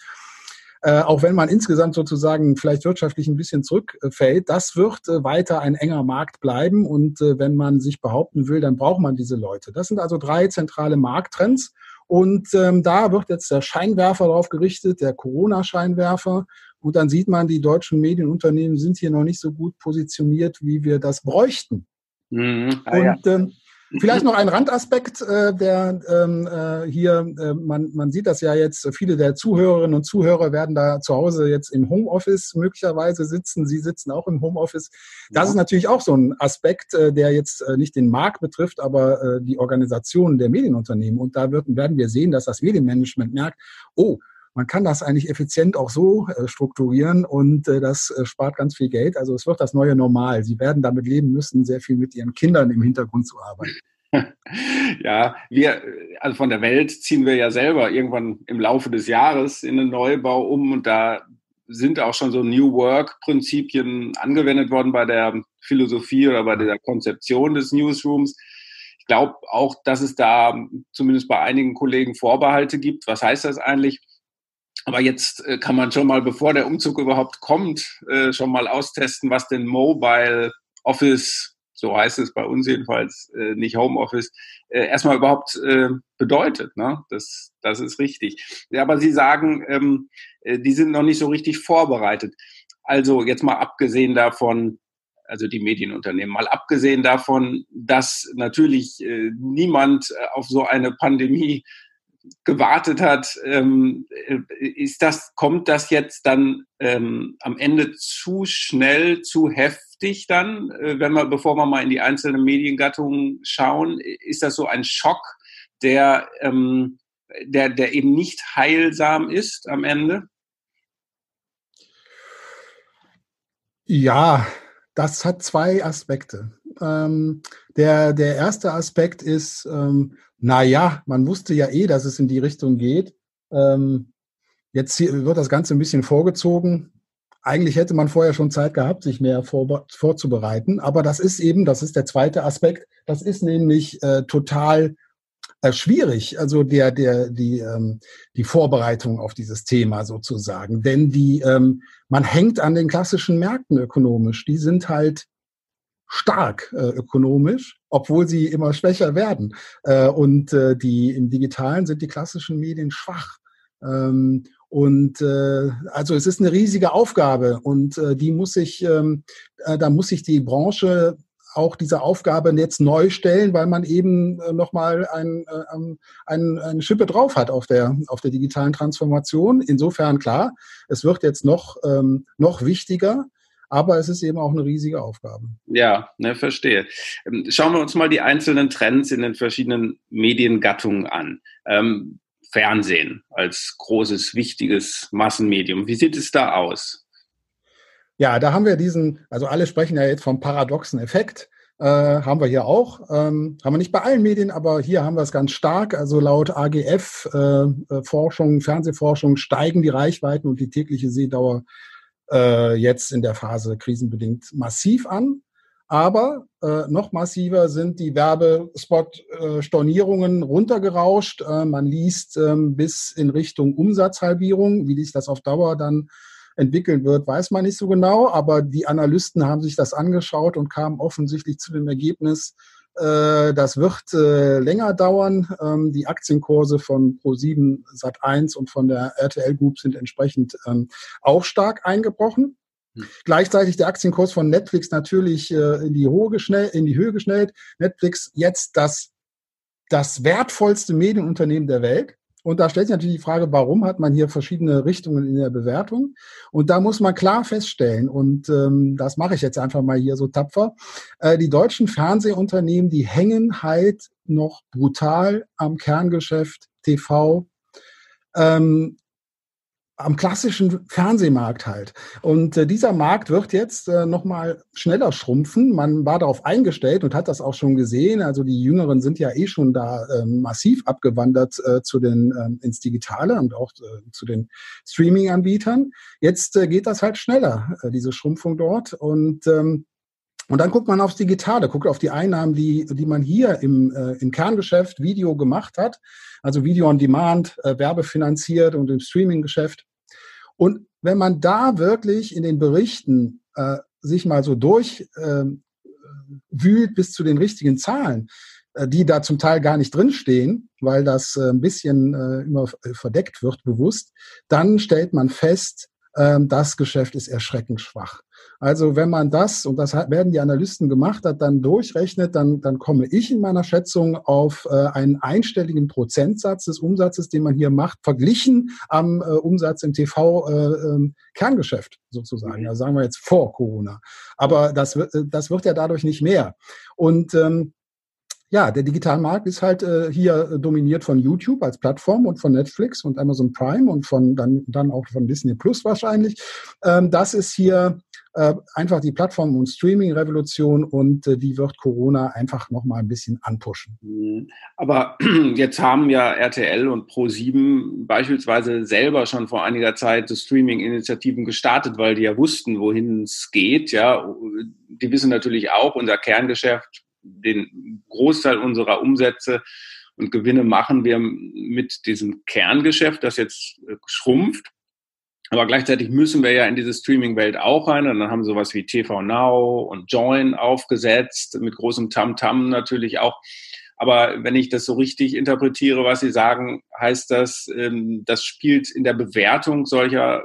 äh, auch wenn man insgesamt sozusagen vielleicht wirtschaftlich ein bisschen zurückfällt, das wird äh, weiter ein enger Markt bleiben. Und äh, wenn man sich behaupten will, dann braucht man diese Leute. Das sind also drei zentrale Markttrends. Und ähm, da wird jetzt der Scheinwerfer drauf gerichtet, der Corona-Scheinwerfer. Und dann sieht man, die deutschen Medienunternehmen sind hier noch nicht so gut positioniert, wie wir das bräuchten. Mhm. Ah, und ja. ähm, vielleicht noch ein Randaspekt, äh, der ähm, äh, hier, äh, man, man sieht das ja jetzt, viele der Zuhörerinnen und Zuhörer werden da zu Hause jetzt im Homeoffice möglicherweise sitzen. Sie sitzen auch im Homeoffice. Das ja. ist natürlich auch so ein Aspekt, äh, der jetzt äh, nicht den Markt betrifft, aber äh, die Organisation der Medienunternehmen. Und da wird, werden wir sehen, dass das Medienmanagement merkt, oh, man kann das eigentlich effizient auch so äh, strukturieren und äh, das äh, spart ganz viel Geld. Also es wird das neue Normal. Sie werden damit leben müssen, sehr viel mit ihren Kindern im Hintergrund zu arbeiten. Ja, wir, also von der Welt ziehen wir ja selber irgendwann im Laufe des Jahres in den Neubau um und da sind auch schon so New Work-Prinzipien angewendet worden bei der Philosophie oder bei der Konzeption des Newsrooms. Ich glaube auch, dass es da zumindest bei einigen Kollegen Vorbehalte gibt. Was heißt das eigentlich? Aber jetzt äh, kann man schon mal, bevor der Umzug überhaupt kommt, äh, schon mal austesten, was denn Mobile Office, so heißt es bei uns jedenfalls, äh, nicht Homeoffice, äh, erstmal überhaupt äh, bedeutet. Ne? Das, das ist richtig. Ja, aber Sie sagen, ähm, äh, die sind noch nicht so richtig vorbereitet. Also jetzt mal abgesehen davon, also die Medienunternehmen, mal abgesehen davon, dass natürlich äh, niemand äh, auf so eine Pandemie gewartet hat, ähm, ist das, kommt das jetzt dann ähm, am Ende zu schnell, zu heftig dann, äh, wenn wir, bevor wir mal in die einzelnen Mediengattungen schauen, ist das so ein Schock, der, ähm, der, der eben nicht heilsam ist am Ende? Ja, das hat zwei Aspekte. Ähm, der, der erste Aspekt ist, ähm, naja, man wusste ja eh, dass es in die Richtung geht. Ähm, jetzt wird das Ganze ein bisschen vorgezogen. Eigentlich hätte man vorher schon Zeit gehabt, sich mehr vor, vorzubereiten. Aber das ist eben, das ist der zweite Aspekt, das ist nämlich äh, total äh, schwierig, also der, der, die, ähm, die Vorbereitung auf dieses Thema sozusagen. Denn die, ähm, man hängt an den klassischen Märkten ökonomisch. Die sind halt stark äh, ökonomisch, obwohl sie immer schwächer werden. Äh, und äh, die im Digitalen sind die klassischen Medien schwach. Ähm, Und äh, also es ist eine riesige Aufgabe und äh, die muss sich, ähm, äh, da muss sich die Branche auch diese Aufgabe jetzt neu stellen, weil man eben äh, nochmal ein, äh, ein, eine Schippe drauf hat auf der, auf der digitalen Transformation. Insofern klar, es wird jetzt noch, ähm, noch wichtiger. Aber es ist eben auch eine riesige Aufgabe. Ja, ne, verstehe. Ähm, schauen wir uns mal die einzelnen Trends in den verschiedenen Mediengattungen an. Ähm, Fernsehen als großes, wichtiges Massenmedium. Wie sieht es da aus? Ja, da haben wir diesen, also alle sprechen ja jetzt vom paradoxen Effekt. Äh, haben wir hier auch. Ähm, haben wir nicht bei allen Medien, aber hier haben wir es ganz stark. Also laut AGF-Forschung, äh, äh Fernsehforschung steigen die Reichweiten und die tägliche Sehdauer äh, jetzt in der Phase krisenbedingt massiv an. Aber äh, noch massiver sind die Werbespot-Stornierungen runtergerauscht. Äh, man liest ähm, bis in Richtung Umsatzhalbierung. Wie sich das auf Dauer dann entwickeln wird, weiß man nicht so genau. Aber die Analysten haben sich das angeschaut und kamen offensichtlich zu dem Ergebnis, das wird äh, länger dauern. Ähm, die Aktienkurse von Pro7 Sat1 und von der RTL Group sind entsprechend ähm, auch stark eingebrochen. Hm. Gleichzeitig der Aktienkurs von Netflix natürlich äh, in, die Höhe geschnellt, in die Höhe geschnellt. Netflix jetzt das, das wertvollste Medienunternehmen der Welt. Und da stellt sich natürlich die Frage, warum hat man hier verschiedene Richtungen in der Bewertung? Und da muss man klar feststellen, und ähm, das mache ich jetzt einfach mal hier so tapfer, äh, die deutschen Fernsehunternehmen, die hängen halt noch brutal am Kerngeschäft TV. Ähm, am klassischen Fernsehmarkt halt. Und äh, dieser Markt wird jetzt äh, nochmal schneller schrumpfen. Man war darauf eingestellt und hat das auch schon gesehen. Also die Jüngeren sind ja eh schon da äh, massiv abgewandert äh, zu den äh, ins Digitale und auch äh, zu den Streaming-Anbietern. Jetzt äh, geht das halt schneller, äh, diese Schrumpfung dort. Und ähm, und dann guckt man aufs Digitale, guckt auf die Einnahmen, die, die man hier im, äh, im Kerngeschäft Video gemacht hat, also Video on Demand, äh, werbefinanziert und im Streaming-Geschäft. Und wenn man da wirklich in den Berichten äh, sich mal so durchwühlt äh, bis zu den richtigen Zahlen, äh, die da zum Teil gar nicht drinstehen, weil das äh, ein bisschen äh, immer verdeckt wird, bewusst, dann stellt man fest, ähm, das Geschäft ist erschreckend schwach. Also wenn man das, und das werden die Analysten gemacht hat, dann durchrechnet, dann, dann komme ich in meiner Schätzung auf äh, einen einstelligen Prozentsatz des Umsatzes, den man hier macht, verglichen am äh, Umsatz im TV-Kerngeschäft äh, ähm, sozusagen. Mhm. Also sagen wir jetzt vor Corona. Aber das, wird, äh, das wird ja dadurch nicht mehr. Und ähm, ja, der Digitalmarkt ist halt äh, hier dominiert von YouTube als Plattform und von Netflix und Amazon Prime und von dann, dann auch von Disney Plus wahrscheinlich. Ähm, das ist hier äh, einfach die Plattform- und Streaming-Revolution und äh, die wird Corona einfach nochmal ein bisschen anpushen. Mhm. Aber jetzt haben ja RTL und Pro7 beispielsweise selber schon vor einiger Zeit Streaming-Initiativen gestartet, weil die ja wussten, wohin es geht. Ja, die wissen natürlich auch, unser Kerngeschäft den Großteil unserer Umsätze und Gewinne machen wir mit diesem Kerngeschäft, das jetzt äh, schrumpft. Aber gleichzeitig müssen wir ja in diese Streaming-Welt auch rein. Und dann haben sowas wie TV Now und Join aufgesetzt, mit großem Tamtam -Tam natürlich auch. Aber wenn ich das so richtig interpretiere, was Sie sagen, heißt das, ähm, das spielt in der Bewertung solcher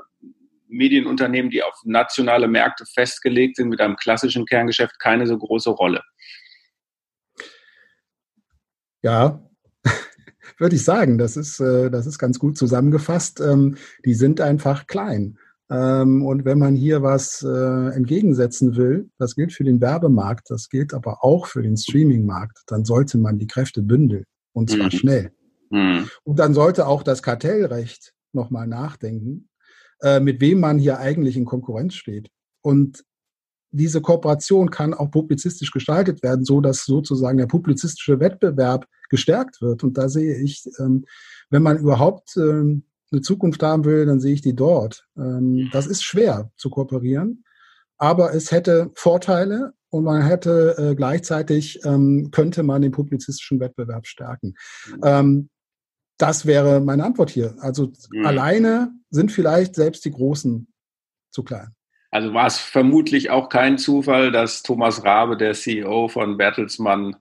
Medienunternehmen, die auf nationale Märkte festgelegt sind, mit einem klassischen Kerngeschäft keine so große Rolle. Ja, würde ich sagen, das ist, äh, das ist ganz gut zusammengefasst. Ähm, die sind einfach klein. Ähm, und wenn man hier was äh, entgegensetzen will, das gilt für den Werbemarkt, das gilt aber auch für den Streamingmarkt, dann sollte man die Kräfte bündeln und zwar mhm. schnell. Mhm. Und dann sollte auch das Kartellrecht nochmal nachdenken, äh, mit wem man hier eigentlich in Konkurrenz steht. Und diese Kooperation kann auch publizistisch gestaltet werden, so dass sozusagen der publizistische Wettbewerb gestärkt wird. Und da sehe ich, ähm, wenn man überhaupt ähm, eine Zukunft haben will, dann sehe ich die dort. Ähm, das ist schwer zu kooperieren, aber es hätte Vorteile und man hätte äh, gleichzeitig könnte man den publizistischen Wettbewerb stärken. das wäre meine Antwort hier. Also mhm. alleine sind vielleicht selbst die Großen zu klein. Also war es vermutlich auch kein Zufall, dass Thomas Rabe, der CEO von Bertelsmann,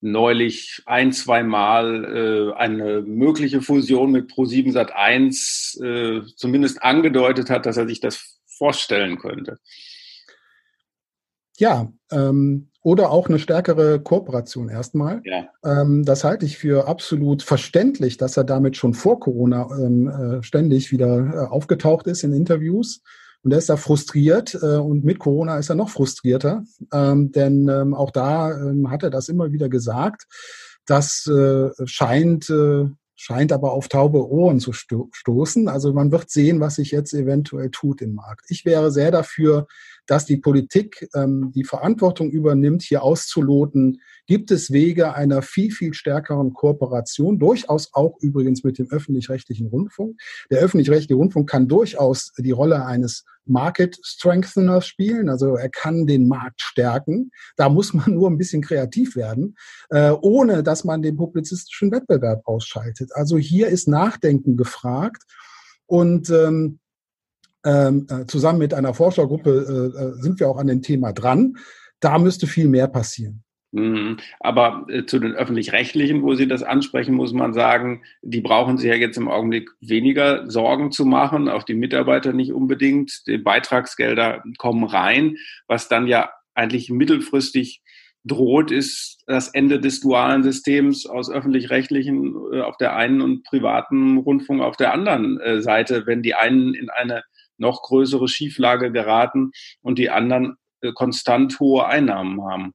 neulich ein, zwei Mal äh, eine mögliche Fusion mit Pro7 Sat1 äh, zumindest angedeutet hat, dass er sich das vorstellen könnte. Ja, ähm, oder auch eine stärkere Kooperation erstmal. Ja. Ähm, das halte ich für absolut verständlich, dass er damit schon vor Corona ähm, äh, ständig wieder äh, aufgetaucht ist in Interviews. Und er ist da frustriert äh, und mit Corona ist er noch frustrierter, ähm, denn ähm, auch da ähm, hat er das immer wieder gesagt. Das äh, scheint, äh, scheint aber auf taube Ohren zu sto stoßen. Also man wird sehen, was sich jetzt eventuell tut im Markt. Ich wäre sehr dafür, dass die Politik ähm, die Verantwortung übernimmt, hier auszuloten, gibt es Wege einer viel, viel stärkeren Kooperation, durchaus auch übrigens mit dem öffentlich-rechtlichen Rundfunk. Der öffentlich-rechtliche Rundfunk kann durchaus die Rolle eines Market Strengtheners spielen, also er kann den Markt stärken. Da muss man nur ein bisschen kreativ werden, äh, ohne dass man den publizistischen Wettbewerb ausschaltet. Also hier ist Nachdenken gefragt. Und ähm, ähm, äh, zusammen mit einer Forschergruppe äh, äh, sind wir auch an dem Thema dran. Da müsste viel mehr passieren. Mhm. Aber äh, zu den öffentlich-rechtlichen, wo Sie das ansprechen, muss man sagen, die brauchen sich ja jetzt im Augenblick weniger Sorgen zu machen, auch die Mitarbeiter nicht unbedingt. Die Beitragsgelder kommen rein, was dann ja eigentlich mittelfristig droht, ist das Ende des dualen Systems aus öffentlich-rechtlichen äh, auf der einen und privaten Rundfunk auf der anderen Seite, wenn die einen in eine noch größere Schieflage geraten und die anderen äh, konstant hohe Einnahmen haben.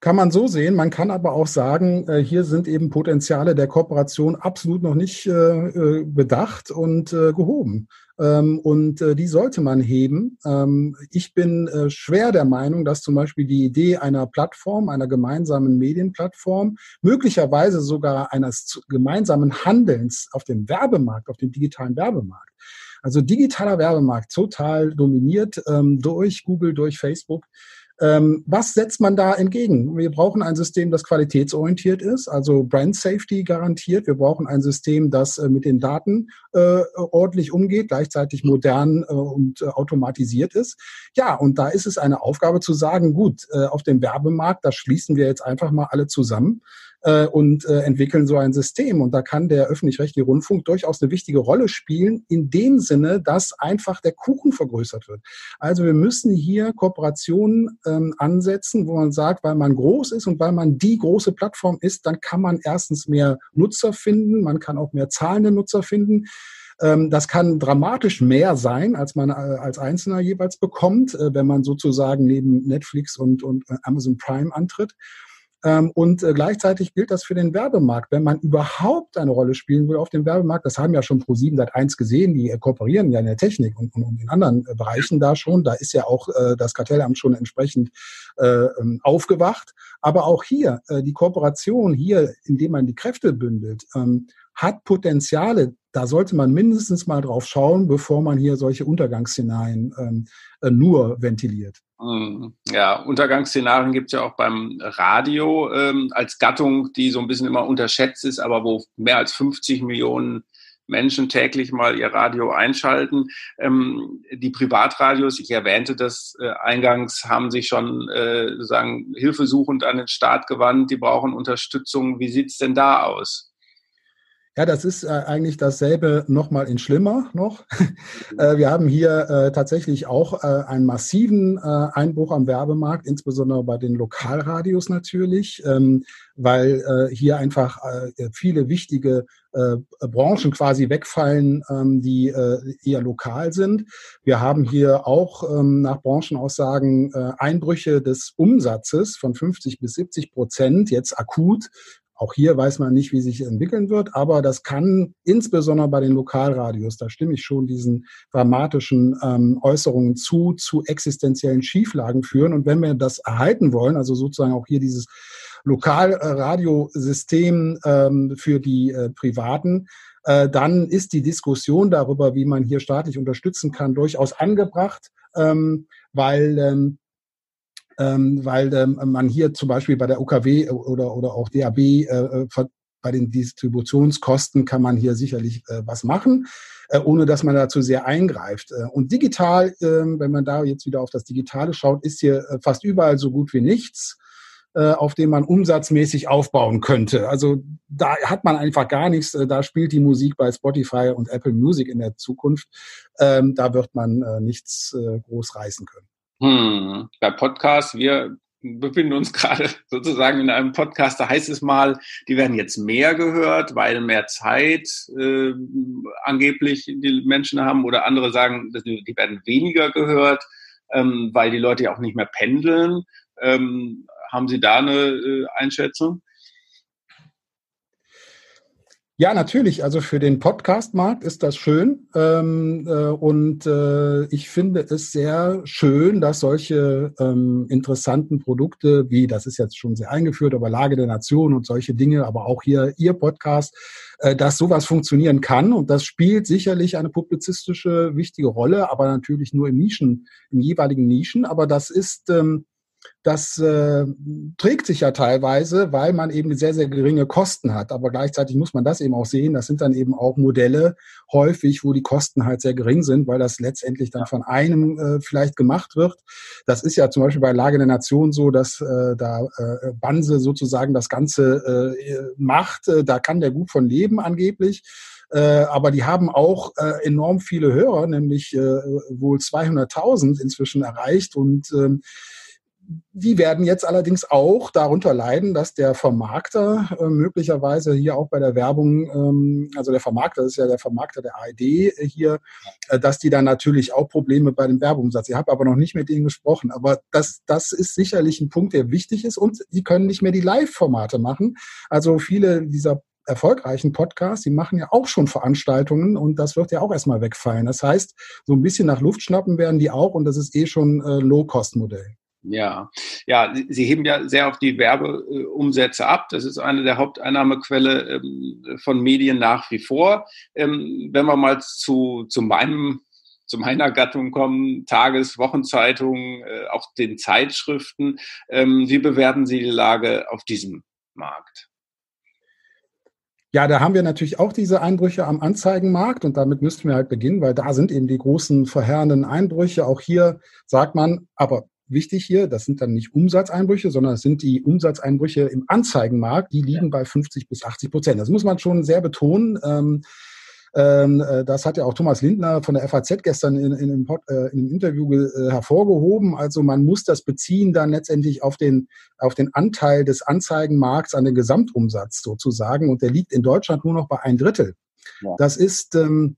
Kann man so sehen. Man kann aber auch sagen, äh, hier sind eben Potenziale der Kooperation absolut noch nicht äh, bedacht und gehoben. Ähm, und die sollte man heben. Ähm, ich bin schwer der Meinung, dass zum Beispiel die Idee einer Plattform, einer gemeinsamen Medienplattform, möglicherweise sogar eines gemeinsamen Handelns auf dem Werbemarkt, auf dem digitalen Werbemarkt, also digitaler Werbemarkt total dominiert ähm, durch Google, durch Facebook. Ähm, was setzt man da entgegen? Wir brauchen ein System, das qualitätsorientiert ist, also Brand Safety garantiert. Wir brauchen ein System, das äh, mit den Daten äh, ordentlich umgeht, gleichzeitig modern äh, und äh, automatisiert ist. Ja, und da ist es eine Aufgabe zu sagen, gut, äh, auf dem Werbemarkt, da schließen wir jetzt einfach mal alle zusammen äh, und äh, entwickeln so ein System. Und da kann der öffentlich-rechtliche Rundfunk durchaus eine wichtige Rolle spielen, in dem Sinne, dass einfach der Kuchen vergrößert wird. Also wir müssen hier Kooperationen ähm, ansetzen, wo man sagt, weil man groß ist und weil man die große Plattform ist, dann kann man erstens mehr Nutzer finden, man kann auch mehr zahlende Nutzer finden ähm, das kann dramatisch mehr sein, als man äh, als Einzelner jeweils bekommt, äh, wenn man sozusagen neben Netflix und, und Amazon Prime antritt. Ähm, und äh, gleichzeitig gilt das für den Werbemarkt. Wenn man überhaupt eine Rolle spielen will auf dem Werbemarkt, das haben ja schon Pro7 seit 1 gesehen, die äh, kooperieren ja in der Technik und, in anderen äh, Bereichen da schon. Da ist ja auch das Kartellamt schon entsprechend äh, ähm, aufgewacht. Aber auch hier, die Kooperation hier, indem man die Kräfte bündelt, ähm, hat Potenziale. Da sollte man mindestens mal drauf schauen, bevor man hier solche Untergangsszenarien ähm, äh, nur ventiliert. Hm, ja, Untergangsszenarien gibt es ja auch beim Radio ähm, als Gattung, die so ein bisschen immer unterschätzt ist, aber wo mehr als 50 Millionen Menschen täglich mal ihr Radio einschalten. Ähm, die Privatradios, ich erwähnte das äh, eingangs, haben sich schon äh, sozusagen hilfesuchend an den Staat gewandt. Die brauchen Unterstützung. Wie sieht's denn da aus? Ja, das ist äh, eigentlich dasselbe nochmal in schlimmer noch. äh, wir haben hier äh, tatsächlich auch einen massiven Einbruch am Werbemarkt, insbesondere bei den Lokalradios natürlich, ähm, weil hier einfach viele wichtige Branchen quasi wegfallen, ähm, die eher lokal sind. Wir haben hier auch ähm, nach Branchenaussagen Einbrüche des Umsatzes von 50 bis 70 Prozent jetzt akut auch hier weiß man nicht, wie sich entwickeln wird, aber das kann insbesondere bei den Lokalradios, da stimme ich schon diesen dramatischen ähm, Äußerungen zu, zu existenziellen Schieflagen führen. Und wenn wir das erhalten wollen, also sozusagen auch hier dieses Lokalradiosystem ähm, für die äh, Privaten, äh, dann ist die Diskussion darüber, wie man hier staatlich unterstützen kann, durchaus angebracht, ähm, weil ähm, ähm, weil ähm, man hier zum Beispiel bei der UKW oder, oder auch DAB äh, äh bei den Distributionskosten kann man hier sicherlich äh, was machen, äh, ohne dass man dazu sehr eingreift. Äh, und digital, äh, wenn man da jetzt wieder auf das Digitale schaut, ist hier äh, fast überall so gut wie nichts. äh, auf dem man umsatzmäßig aufbauen könnte. Also da hat man einfach gar nichts. Äh, da spielt die Musik bei Spotify und Apple Music in der Zukunft. Ähm, da wird man äh, nichts äh, groß reißen können. Hm. Bei Podcasts, wir befinden uns gerade sozusagen in einem Podcast, da heißt es mal, die werden jetzt mehr gehört, weil mehr Zeit äh, angeblich die Menschen haben oder andere sagen, die werden weniger gehört, ähm, weil die Leute ja auch nicht mehr pendeln. Ähm, haben Sie da eine äh, Einschätzung? Ja, natürlich. Also für den Podcast-Markt ist das schön. Ähm, äh, und äh, ich finde es sehr schön, dass solche ähm, interessanten Produkte, wie das ist jetzt schon sehr eingeführt, aber Lage der Nation und solche Dinge, aber auch hier Ihr Podcast, äh, dass sowas funktionieren kann. Und das spielt sicherlich eine publizistische wichtige Rolle, aber natürlich nur in Nischen, in jeweiligen Nischen. Aber das ist ähm, das äh, trägt sich ja teilweise, weil man eben sehr, sehr geringe Kosten hat. Aber gleichzeitig muss man das eben auch sehen. Das sind dann eben auch Modelle häufig, wo die Kosten halt sehr gering sind, weil das letztendlich dann von einem äh, vielleicht gemacht wird. Das ist ja zum Beispiel bei Lage der Nation so, dass äh, da äh, Banse sozusagen das Ganze äh, macht. Äh, da kann der gut von leben angeblich. Äh, aber die haben auch äh, enorm viele Hörer, nämlich äh, wohl 200.000 inzwischen erreicht und ähm, die werden jetzt allerdings auch darunter leiden, dass der Vermarkter äh, möglicherweise hier auch bei der Werbung, ähm, also der Vermarkter ist ja der Vermarkter der ARD hier, äh, dass die dann natürlich auch Probleme bei dem Werbumsatz. Ich habe aber noch nicht mit denen gesprochen, aber das, das ist sicherlich ein Punkt, der wichtig ist und die können nicht mehr die Live-Formate machen. Also viele dieser erfolgreichen Podcasts, die machen ja auch schon Veranstaltungen und das wird ja auch erstmal wegfallen. Das heißt, so ein bisschen nach Luft schnappen werden die auch und das ist eh schon äh, Low-Cost-Modell. Ja, ja, Sie heben ja sehr auf die Werbeumsätze ab. Das ist eine der Haupteinnahmequelle ähm, von Medien nach wie vor. Ähm, wenn wir mal zu, zu meinem zu meiner Gattung kommen, Tages-, Wochenzeitungen, äh, auch den Zeitschriften. Ähm, wie bewerten Sie die Lage auf diesem Markt? Ja, da haben wir natürlich auch diese Einbrüche am Anzeigenmarkt und damit müssten wir halt beginnen, weil da sind eben die großen verheerenden Einbrüche. Auch hier sagt man, aber wichtig hier, das sind dann nicht Umsatzeinbrüche, sondern es sind die Umsatzeinbrüche im Anzeigenmarkt, die liegen ja. bei 50 bis 80 Prozent. Das muss man schon sehr betonen. Ähm, ähm, äh, das hat ja auch Thomas Lindner von der FAZ gestern in, in, in, äh, in einem Interview äh, hervorgehoben. Also man muss das beziehen dann letztendlich auf den, auf den Anteil des Anzeigenmarkts an den Gesamtumsatz sozusagen. Und der liegt in Deutschland nur noch bei ein Drittel. Ja. Das ist ähm,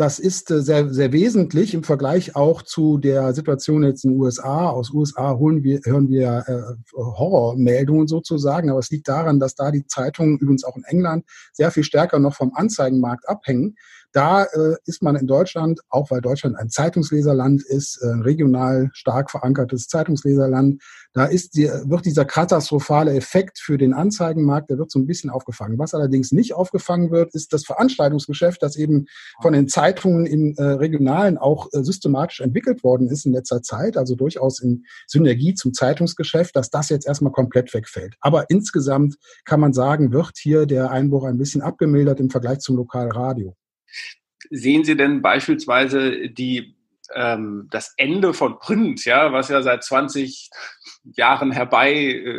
das ist äh, sehr, sehr wesentlich im Vergleich auch zu der Situation jetzt in den USA. Aus USA holen wir, hören wir äh, Horrormeldungen sozusagen, aber es liegt daran, dass da die Zeitungen, übrigens auch in England, sehr viel stärker noch vom Anzeigenmarkt abhängen. Da äh, ist man in Deutschland, auch weil Deutschland ein Zeitungsleserland ist, äh, regional stark verankertes Zeitungsleserland, da ist die, wird dieser katastrophale Effekt für den Anzeigenmarkt, der wird so ein bisschen aufgefangen. Was allerdings nicht aufgefangen wird, ist das Veranstaltungsgeschäft, das eben von den Zeitungen im äh, Regionalen auch äh, systematisch entwickelt worden ist in letzter Zeit, also durchaus in Synergie zum Zeitungsgeschäft, dass das jetzt erstmal komplett wegfällt. Aber insgesamt kann man sagen, wird hier der Einbruch ein bisschen abgemildert im Vergleich zum Lokalradio. Sehen Sie denn beispielsweise die, ähm, das Ende von Print, ja, was ja seit 20 Jahren herbei äh,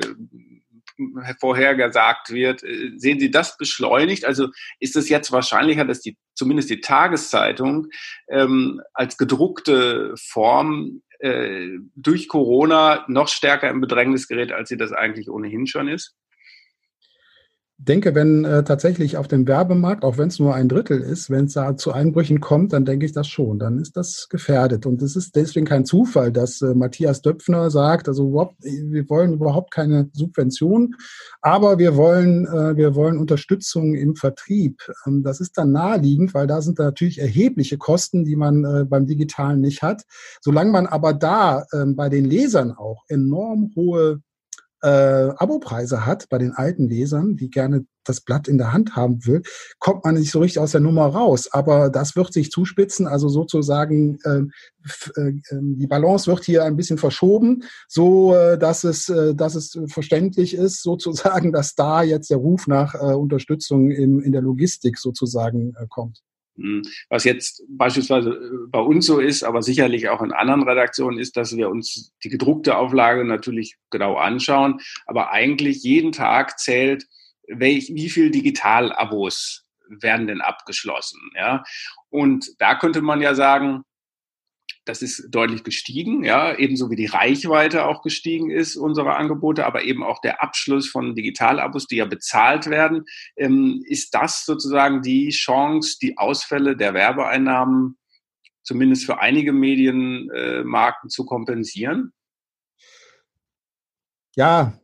vorhergesagt wird, sehen Sie das beschleunigt? Also ist es jetzt wahrscheinlicher, dass die zumindest die Tageszeitung ähm, als gedruckte Form äh, durch Corona noch stärker im Bedrängnis gerät, als sie das eigentlich ohnehin schon ist? Denke, wenn äh, tatsächlich auf dem Werbemarkt, auch wenn es nur ein Drittel ist, wenn es da zu Einbrüchen kommt, dann denke ich das schon. Dann ist das gefährdet. Und es ist deswegen kein Zufall, dass äh, Matthias Döpfner sagt, also überhaupt, wir wollen überhaupt keine Subvention, aber wir wollen, äh, wir wollen Unterstützung im Vertrieb. Ähm, das ist dann naheliegend, weil da sind natürlich erhebliche Kosten, die man äh, beim Digitalen nicht hat. Solange man aber da äh, bei den Lesern auch enorm hohe äh, Abopreise hat bei den alten Lesern, die gerne das Blatt in der Hand haben will, kommt man nicht so richtig aus der Nummer raus. Aber das wird sich zuspitzen, also sozusagen äh, äh, die Balance wird hier ein bisschen verschoben, so äh, dass es, äh, dass es verständlich ist, sozusagen, dass da jetzt der Ruf nach äh, Unterstützung in, in der Logistik sozusagen äh, kommt. Hm. Was jetzt beispielsweise äh, bei uns so ist, aber sicherlich auch in anderen Redaktionen ist, dass wir uns die gedruckte Auflage natürlich genau anschauen, aber eigentlich jeden Tag zählt, welch, wie viel Digital-Abos werden denn abgeschlossen. Ja? Und da könnte man ja sagen, das ist deutlich gestiegen, ja, ebenso wie die Reichweite auch gestiegen ist unserer Angebote, aber eben auch der Abschluss von Digitalabos, die ja bezahlt werden. Ähm, ist das sozusagen die Chance, die Ausfälle der Werbeeinnahmen zumindest für einige Medienmarken äh, zu kompensieren? Ja,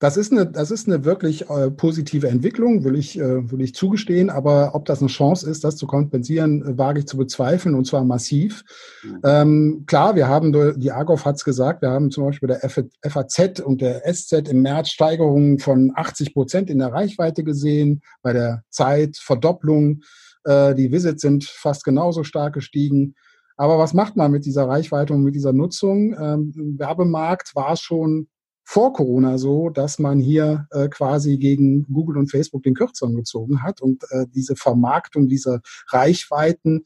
das ist eine, das ist eine wirklich äh, positive Entwicklung, will ich, äh, will ich zugestehen. Aber ob das eine Chance ist, das zu kompensieren, äh, wage ich zu bezweifeln und zwar massiv. Mhm. Ähm, klar, wir haben, die Argov hat es gesagt, wir haben zum Beispiel der FAZ und der SZ im März Steigerungen von 80 Prozent in der Reichweite gesehen, bei der Zeit Verdopplung. Äh, die Visits sind fast genauso stark gestiegen. Aber was macht man mit dieser Reichweite und mit dieser Nutzung? Ähm, Im Werbemarkt war es schon vor Corona so, dass man hier äh, quasi gegen Google und Facebook den Kürzeren gezogen hat und äh, diese Vermarktung dieser Reichweiten,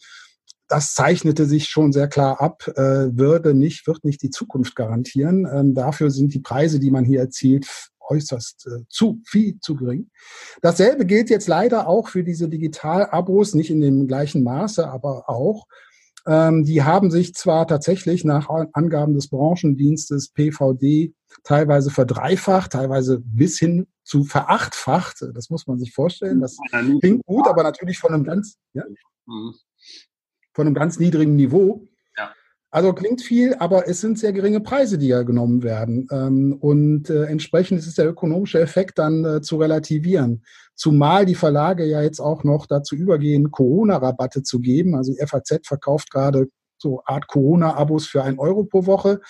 das zeichnete sich schon sehr klar ab, äh, würde nicht, wird nicht die Zukunft garantieren. Ähm, dafür sind die Preise, die man hier erzielt, äußerst äh, zu viel zu gering. Dasselbe gilt jetzt leider auch für diese Digital-Abos, nicht in dem gleichen Maße, aber auch. Ähm, die haben sich zwar tatsächlich nach Angaben des Branchendienstes PVD teilweise verdreifacht, teilweise bis hin zu verachtfacht. Das muss man sich vorstellen. Das klingt gut, aber natürlich von einem ganz, ja, mhm. von einem ganz niedrigen Niveau. Also klingt viel, aber es sind sehr geringe Preise, die ja genommen werden. Ähm, und äh, entsprechend ist der ökonomische Effekt dann äh, zu relativieren. Zumal die Verlage ja jetzt auch noch dazu übergehen, Corona-Rabatte zu geben. Also die FAZ verkauft gerade so Art Corona-Abos für ein Euro pro Woche.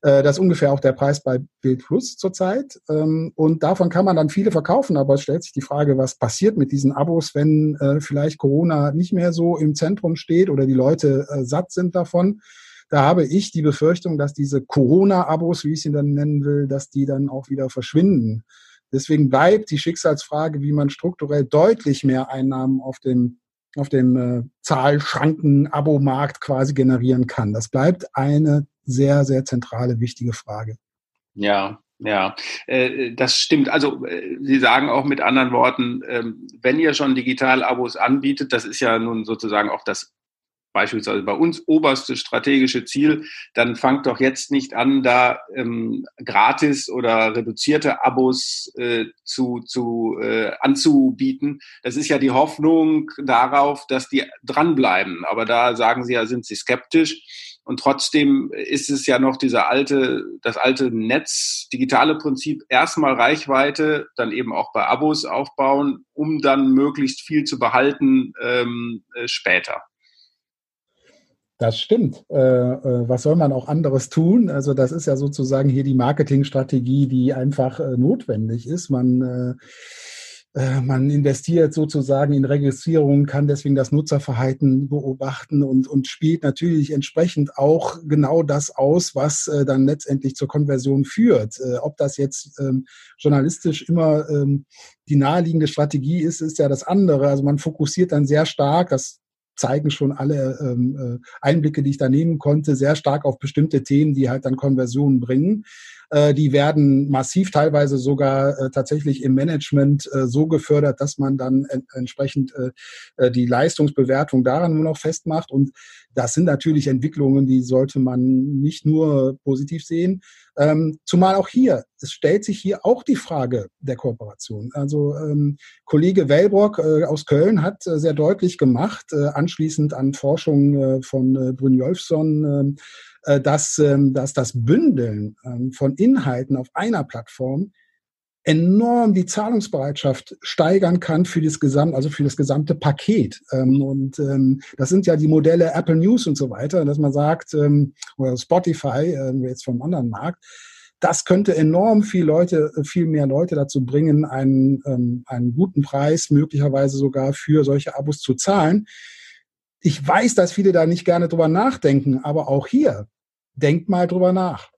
Äh, das ist ungefähr auch der Preis bei Bild Plus zurzeit. Ähm, und davon kann man dann viele verkaufen. Aber es stellt sich die Frage, was passiert mit diesen Abos, wenn vielleicht Corona nicht mehr so im Zentrum steht oder die Leute satt sind davon. Da habe ich die Befürchtung, dass diese Corona-Abos, wie ich sie dann nennen will, dass die dann auch wieder verschwinden. Deswegen bleibt die Schicksalsfrage, wie man strukturell deutlich mehr Einnahmen auf dem auf dem äh, Zahlschranken-Abo-Markt quasi generieren kann. Das bleibt eine sehr, sehr zentrale, wichtige Frage. Ja, ja, äh, das stimmt. Also äh, Sie sagen auch mit anderen Worten, ähm, wenn ihr schon Digital-Abos anbietet, das ist ja nun sozusagen auch das beispielsweise bei uns oberste strategische Ziel, dann fangt doch jetzt nicht an, da ähm, gratis oder reduzierte Abos äh, zu, zu äh, anzubieten. Das ist ja die Hoffnung darauf, dass die dranbleiben. Aber da sagen Sie ja, sind Sie skeptisch. Und trotzdem ist es ja noch dieser alte, das alte Netz, digitale Prinzip, erstmal Reichweite, dann eben auch bei Abos aufbauen, um dann möglichst viel zu behalten ähm, äh, später. Das stimmt. Äh, äh, was soll man auch anderes tun? Also das ist ja sozusagen hier die Marketingstrategie, die einfach äh, notwendig ist. Man, äh, äh, man investiert sozusagen in Registrierung, kann deswegen das Nutzerverhalten beobachten und, und spielt natürlich entsprechend auch genau das aus, was dann letztendlich zur Konversion führt. ob das jetzt ähm, journalistisch immer ähm, die naheliegende Strategie ist, ist ja das andere. Also man fokussiert dann sehr stark, das zeigen schon alle ähm, äh, Einblicke, die ich da nehmen konnte, sehr stark auf bestimmte Themen, die halt dann Konversionen bringen. Äh, die werden massiv teilweise sogar äh, tatsächlich im Management äh, so gefördert, dass man dann en entsprechend äh, äh, die Leistungsbewertung daran nur noch festmacht. Und das sind natürlich Entwicklungen, die sollte man nicht nur positiv sehen. Ähm, zumal auch hier, es stellt sich hier auch die Frage der Kooperation. Also ähm, Kollege Wellbrock äh, aus Köln hat sehr deutlich gemacht, anschließend an Forschung von äh, Brynjolfsson, ähm, äh, dass, ähm, dass das Bündeln ähm, von Inhalten auf einer Plattform enorm die Zahlungsbereitschaft steigern kann für das gesamte, also für das gesamte Paket. Ähm, und das sind ja die Modelle Apple News und so weiter, dass man sagt, oder Spotify, äh, jetzt vom anderen Markt, das könnte enorm viel Leute, viel mehr Leute dazu bringen, einen, einen guten Preis möglicherweise sogar für solche Abos zu zahlen. Ich weiß, dass viele da nicht gerne drüber nachdenken, aber auch hier, denkt mal drüber nach.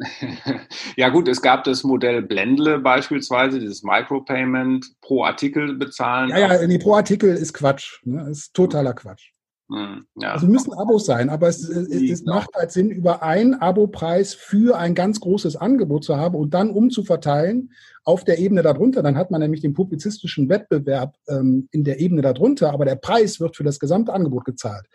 ja gut, es gab das Modell Blendle beispielsweise, dieses Micropayment pro Artikel bezahlen. Ja, ja, nee, pro Artikel ist Quatsch. Ne? Ist totaler Quatsch. Hm, ja. Also müssen Abos sein, aber es, es, es macht halt Sinn, über einen Abopreis für ein ganz großes Angebot zu haben und dann umzuverteilen auf der Ebene darunter. Dann hat man nämlich den publizistischen Wettbewerb ähm, in der Ebene darunter, aber der Preis wird für das gesamte Angebot gezahlt.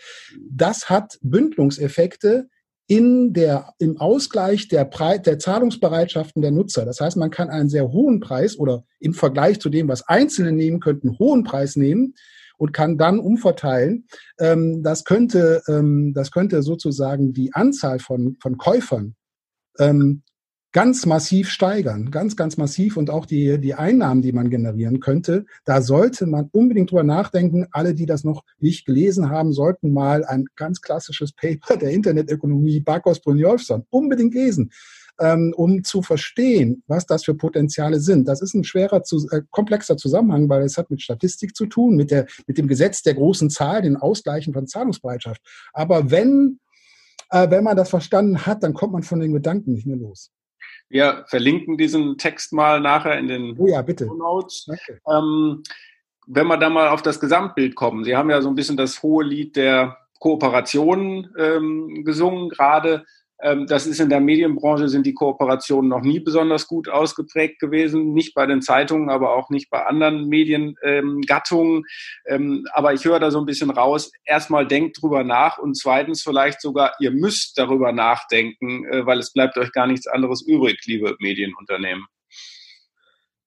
Das hat Bündlungseffekte in der, im Ausgleich der, Pre der Zahlungsbereitschaften der Nutzer. Das heißt, man kann einen sehr hohen Preis oder im Vergleich zu dem, was Einzelne nehmen könnten, hohen Preis nehmen und kann dann umverteilen. Ähm, das könnte, ähm, das könnte sozusagen die Anzahl von, von Käufern ähm, ganz massiv steigern, ganz, ganz massiv und auch die, die Einnahmen, die man generieren könnte. Da sollte man unbedingt drüber nachdenken. Alle, die das noch nicht gelesen haben, sollten mal ein ganz klassisches Paper der Internetökonomie Barkos Brynjolfsson unbedingt lesen ähm, um zu verstehen, was das für Potenziale sind. Das ist ein schwerer, zu, äh, komplexer Zusammenhang, weil es hat mit Statistik zu tun, mit, der, mit dem Gesetz der großen Zahl, den Ausgleichen von Zahlungsbereitschaft. Aber wenn, äh, wenn man das verstanden hat, dann kommt man von den Gedanken nicht mehr los. Wir verlinken diesen Text mal nachher in den oh ja, bitte. Notes. Ähm, wenn wir da mal auf das Gesamtbild kommen, Sie haben ja so ein bisschen das hohe Lied der Kooperationen ähm, gesungen gerade. Ähm, das ist in der Medienbranche sind die Kooperationen noch nie besonders gut ausgeprägt gewesen, nicht bei den Zeitungen, aber auch nicht bei anderen Mediengattungen. Ähm, aber ich höre da so ein bisschen raus. Erstmal denkt drüber nach und zweitens vielleicht sogar, ihr müsst darüber nachdenken, äh, weil es bleibt euch gar nichts anderes übrig, liebe Medienunternehmen.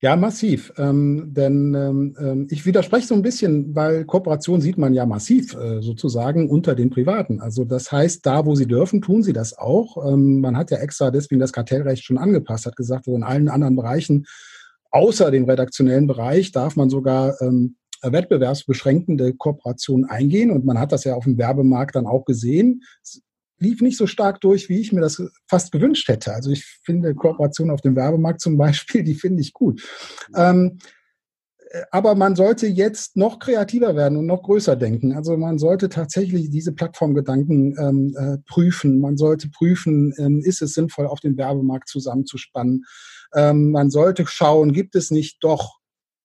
Ja, massiv. Ähm, denn ähm, ähm, ich widerspreche so ein bisschen, weil Kooperation sieht man ja massiv äh, sozusagen unter den Privaten. Also das heißt, da wo sie dürfen, tun sie das auch. Ähm, man hat ja extra deswegen das Kartellrecht schon angepasst, hat gesagt, also in allen anderen Bereichen, außer dem redaktionellen Bereich, darf man sogar ähm, wettbewerbsbeschränkende Kooperationen eingehen. Und man hat das ja auf dem Werbemarkt dann auch gesehen lief nicht so stark durch, wie ich mir das fast gewünscht hätte. Also ich finde Kooperation auf dem Werbemarkt zum Beispiel, die finde ich gut. Ähm, äh, aber man sollte jetzt noch kreativer werden und noch größer denken. Also man sollte tatsächlich diese Plattformgedanken ähm, äh, prüfen. Man sollte prüfen, ähm, ist es sinnvoll, auf den Werbemarkt zusammenzuspannen. Ähm, man sollte schauen, gibt es nicht doch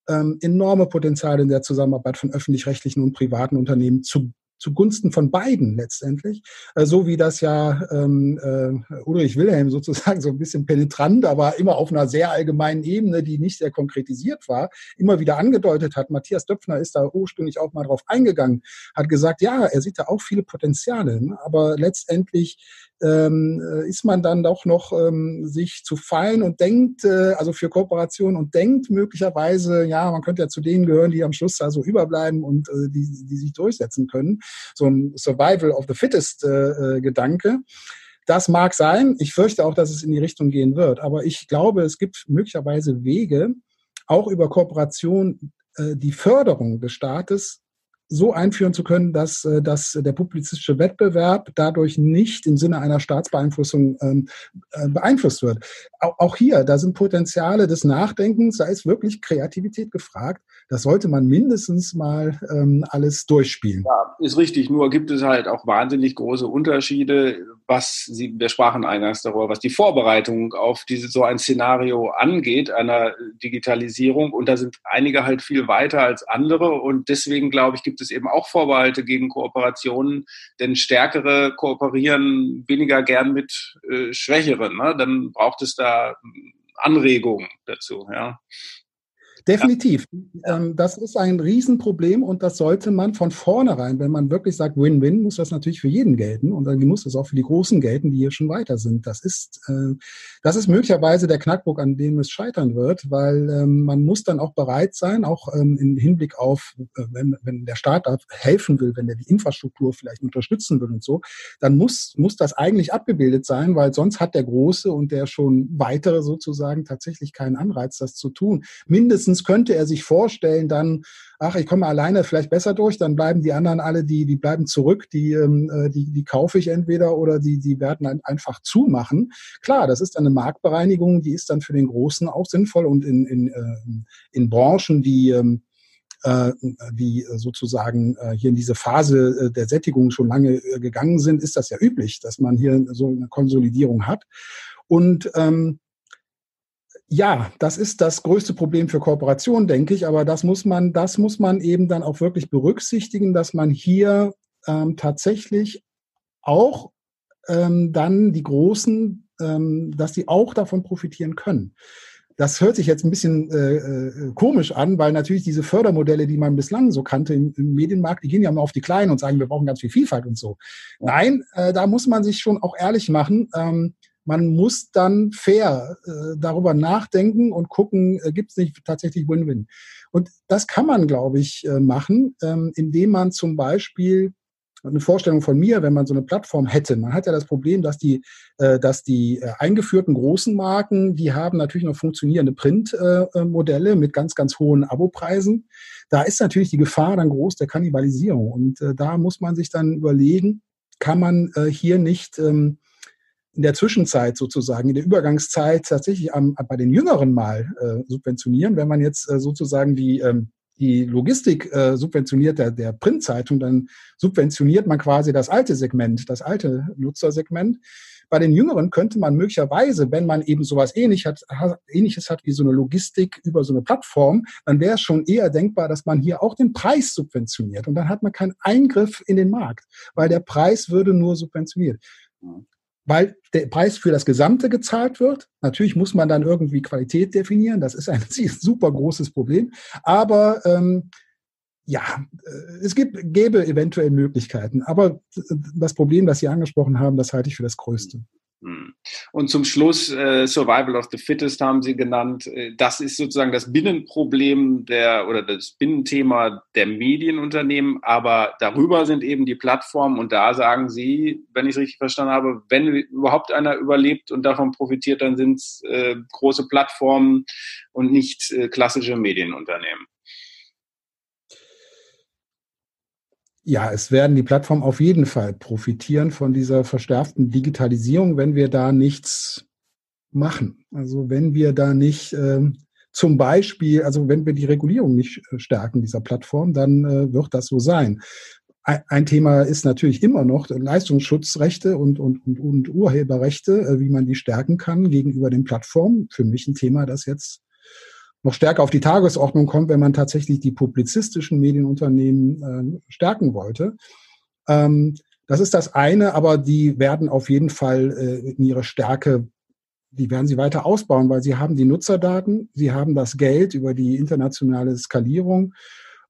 ähm, enorme Potenziale in der Zusammenarbeit von öffentlich-rechtlichen und privaten Unternehmen zu zugunsten von beiden letztendlich, äh, so wie das ja ähm, äh, Ulrich Wilhelm sozusagen so ein bisschen penetrant, aber immer auf einer sehr allgemeinen Ebene, die nicht sehr konkretisiert war, immer wieder angedeutet hat. Matthias Döpfner ist da ursprünglich auch mal drauf eingegangen, hat gesagt, ja, er sieht da auch viele Potenziale, ne? aber letztendlich ähm, äh, ist man dann doch noch ähm, sich zu fein und denkt, äh, also für Kooperation und denkt möglicherweise, ja, man könnte ja zu denen gehören, die am Schluss da so überbleiben und äh, die, die sich durchsetzen können. So ein Survival of the Fittest äh, äh, Gedanke. Das mag sein. Ich fürchte auch, dass es in die Richtung gehen wird. Aber ich glaube, es gibt möglicherweise Wege, auch über Kooperation äh, die Förderung des Staates so einführen zu können, dass, äh, dass der publizistische Wettbewerb dadurch nicht im Sinne einer Staatsbeeinflussung ähm, äh, beeinflusst wird. Auch hier, da sind Potenziale des Nachdenkens, da ist wirklich Kreativität gefragt. Das sollte man mindestens mal ähm, alles durchspielen. Ja, ist richtig. Nur gibt es halt auch wahnsinnig große Unterschiede, was Sie, wir sprachen eingangs darüber, was die Vorbereitung auf diese, so ein Szenario angeht, einer Digitalisierung. Und da sind einige halt viel weiter als andere. Und deswegen, glaube ich, gibt es eben auch Vorbehalte gegen Kooperationen, denn Stärkere kooperieren weniger gern mit äh, Schwächeren. Ne? Dann braucht es da Anregungen dazu. Ja. Definitiv. Ja. Ähm, das ist ein Riesenproblem und das sollte man von vornherein, wenn man wirklich sagt Win-Win, muss das natürlich für jeden gelten und dann muss das auch für die Großen gelten, die hier schon weiter sind. Das ist, äh, das ist möglicherweise der Knackpunkt, an dem es scheitern wird, weil ähm, man muss dann auch bereit sein, auch ähm, im Hinblick auf, äh, wenn, wenn der Staat da helfen will, wenn er die Infrastruktur vielleicht unterstützen will und so, dann muss, muss das eigentlich abgebildet sein, weil sonst hat der Große und der schon weitere sozusagen tatsächlich keinen Anreiz, das zu tun. Mindestens Mindestens könnte er sich vorstellen, dann, ach, ich komme alleine vielleicht besser durch, dann bleiben die anderen alle, die, die bleiben zurück, die, ähm, äh, die, die kaufe ich entweder oder die, die werden einfach zumachen. Klar, das ist eine Marktbereinigung, die ist dann für den Großen auch sinnvoll und in, in, äh, in Branchen, die, ähm, äh, die sozusagen hier in diese Phase der Sättigung schon lange gegangen sind, ist das ja üblich, dass man hier so eine Konsolidierung hat. Und ähm, ja, das ist das größte Problem für Kooperationen, denke ich. Aber das muss man, das muss man eben dann auch wirklich berücksichtigen, dass man hier ähm, tatsächlich auch ähm, dann die Großen, ähm, dass die auch davon profitieren können. Das hört sich jetzt ein bisschen äh, äh, komisch an, weil natürlich diese Fördermodelle, die man bislang so kannte im, im, Medienmarkt, die gehen ja mal auf die Kleinen und sagen, wir brauchen ganz viel Vielfalt und so. Nein, äh, da muss man sich schon auch ehrlich machen. Ähm, man muss dann fair äh, darüber nachdenken und gucken, äh, gibt es nicht tatsächlich Win-Win. Und das kann man, glaube ich, äh, machen, ähm, indem man zum Beispiel eine Vorstellung von mir, wenn man so eine Plattform hätte. Man hat ja das Problem, dass die, äh, dass die äh, eingeführten großen Marken, die haben natürlich noch funktionierende Printmodelle äh, mit ganz, ganz hohen Abopreisen. Da ist natürlich die Gefahr dann groß der Kannibalisierung. Und äh, da muss man sich dann überlegen, kann man äh, hier nicht ähm, in der Zwischenzeit sozusagen, in der Übergangszeit tatsächlich am, bei den Jüngeren mal äh, subventionieren, wenn man jetzt äh, sozusagen die, ähm, die Logistik äh, subventioniert der, der Printzeitung, dann subventioniert man quasi das alte Segment, das alte Nutzersegment. Bei den Jüngeren könnte man möglicherweise, wenn man eben sowas ähnlich hat, ähnliches hat wie so eine Logistik über so eine Plattform, dann wäre es schon eher denkbar, dass man hier auch den Preis subventioniert. Und dann hat man keinen Eingriff in den Markt, weil der Preis würde nur subventioniert weil der Preis für das Gesamte gezahlt wird. Natürlich muss man dann irgendwie Qualität definieren. Das ist ein super großes Problem. Aber ähm, ja, äh, es gibt, gäbe eventuell Möglichkeiten. Aber das Problem, das Sie angesprochen haben, das halte ich für das Größte. Hm. Und zum Schluss äh, Survival of the Fittest haben Sie genannt. Äh, das ist sozusagen das Binnenproblem der oder das Binnenthema der Medienunternehmen. Aber darüber sind eben die Plattformen. Und da sagen Sie, wenn ich es richtig verstanden habe, wenn überhaupt einer überlebt und davon profitiert, dann sind es äh, große Plattformen und nicht äh, klassische Medienunternehmen. Ja, es werden die Plattformen auf jeden Fall profitieren von dieser verstärkten Digitalisierung, wenn wir da nichts machen. Also wenn wir da nicht äh, zum Beispiel, also wenn wir die Regulierung nicht äh, stärken dieser Plattform, dann äh, wird das so sein. Ein, ein Thema ist natürlich immer noch Leistungsschutzrechte und, und, und, und Urheberrechte, äh, wie man die stärken kann gegenüber den Plattformen. Für mich ein Thema, das jetzt noch stärker auf die Tagesordnung kommt, wenn man tatsächlich die publizistischen Medienunternehmen äh, stärken wollte. Ähm, das ist das eine, aber die werden auf jeden Fall äh, in ihre Stärke, die werden sie weiter ausbauen, weil sie haben die Nutzerdaten, sie haben das Geld über die internationale Skalierung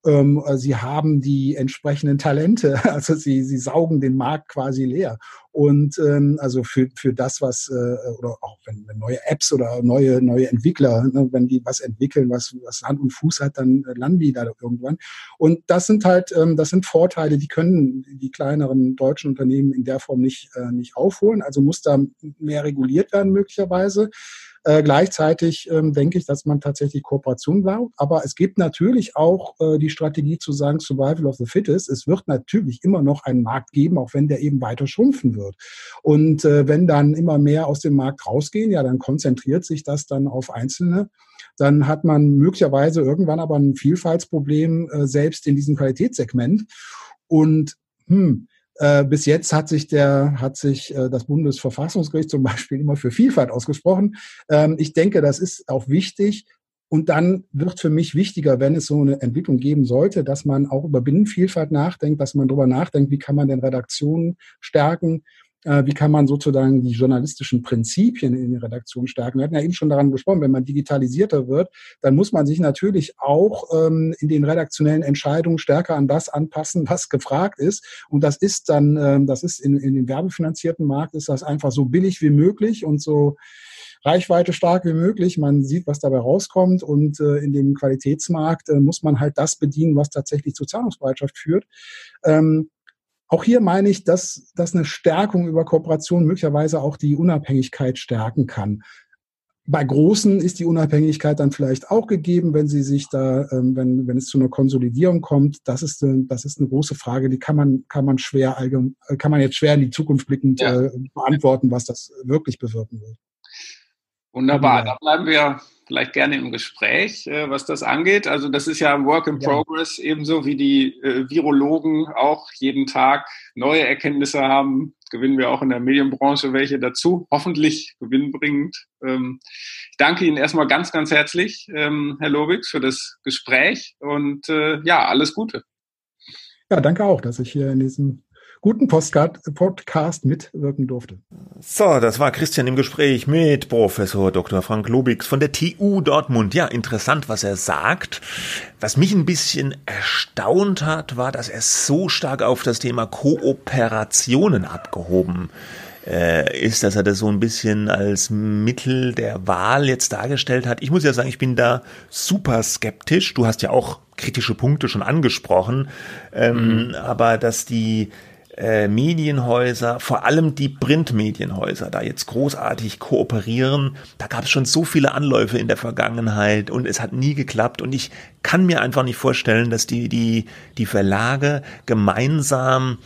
ähm, sie haben die entsprechenden Talente, also sie, sie saugen den Markt quasi leer. Und ähm, also für, für das, was, äh, oder auch wenn, wenn neue Apps oder neue, neue Entwickler, ne, wenn die was entwickeln, was, was Hand und Fuß hat, dann äh, landen die da irgendwann. Und das sind halt, ähm, das sind Vorteile, die können die kleineren deutschen Unternehmen in der Form nicht, äh, nicht aufholen. Also muss da mehr reguliert werden möglicherweise. Äh, gleichzeitig ähm, denke ich, dass man tatsächlich Kooperation braucht. Aber es gibt natürlich auch äh, die Strategie zu sagen, Survival of the Fittest. Es wird natürlich immer noch einen Markt geben, auch wenn der eben weiter schrumpfen wird. Und äh, wenn dann immer mehr aus dem Markt rausgehen, ja, dann konzentriert sich das dann auf Einzelne dann hat man möglicherweise irgendwann aber ein Vielfaltsproblem äh, selbst in diesem Qualitätssegment. Und hm, äh, bis jetzt hat sich der, hat sich äh, das Bundesverfassungsgericht zum Beispiel immer für Vielfalt ausgesprochen. Ähm, ich denke, das ist auch wichtig. Und dann wird für mich wichtiger, wenn es so eine Entwicklung geben sollte, dass man auch über Binnenvielfalt nachdenkt, dass man darüber nachdenkt, wie kann man denn Redaktionen stärken, wie kann man sozusagen die journalistischen Prinzipien in der Redaktion stärken. Wir hatten ja eben schon daran gesprochen, wenn man digitalisierter wird, dann muss man sich natürlich auch ähm, in den redaktionellen Entscheidungen stärker an das anpassen, was gefragt ist. Und das ist dann, ähm, das ist in, in dem werbefinanzierten Markt, ist das einfach so billig wie möglich und so Reichweite stark wie möglich. Man sieht, was dabei rauskommt und äh, in dem Qualitätsmarkt äh, muss man halt das bedienen, was tatsächlich zur Zahlungsbereitschaft führt. Ähm, auch hier meine ich, dass, dass eine Stärkung über Kooperation möglicherweise auch die Unabhängigkeit stärken kann. Bei Großen ist die Unabhängigkeit dann vielleicht auch gegeben, wenn sie sich da, ähm, wenn, wenn es zu einer Konsolidierung kommt. Das ist, eine, das ist eine große Frage, die kann man, kann man schwer allgemein, kann man jetzt schwer in die Zukunft blickend ja. äh, beantworten, was das wirklich bewirken wird. Wunderbar, da bleiben wir vielleicht gerne im Gespräch, äh, was das angeht. Also das ist ja ein Work in ja. Progress, ebenso wie die äh, Virologen auch jeden Tag neue Erkenntnisse haben, gewinnen wir auch in der Medienbranche welche dazu, hoffentlich gewinnbringend. Ähm, ich danke Ihnen erstmal ganz, ganz herzlich, ähm, Herr Lobix, für das Gespräch und äh, ja, alles Gute. Ja, danke auch, dass ich hier in diesem guten Podcast mitwirken durfte. So, das war Christian im Gespräch mit Professor Dr. Frank Lobix von der TU Dortmund. Ja, interessant, was er sagt. Was mich ein bisschen erstaunt hat, war, dass er so stark auf das Thema Kooperationen abgehoben äh, ist, dass er das so ein bisschen als Mittel der Wahl jetzt dargestellt hat. Ich muss ja sagen, ich bin da super skeptisch. Du hast ja auch kritische Punkte schon angesprochen, ähm, mhm. aber dass die äh, Medienhäuser, vor allem die Printmedienhäuser, da jetzt großartig kooperieren. Da gab es schon so viele Anläufe in der Vergangenheit und es hat nie geklappt. Und ich kann mir einfach nicht vorstellen, dass die, die, die Verlage gemeinsam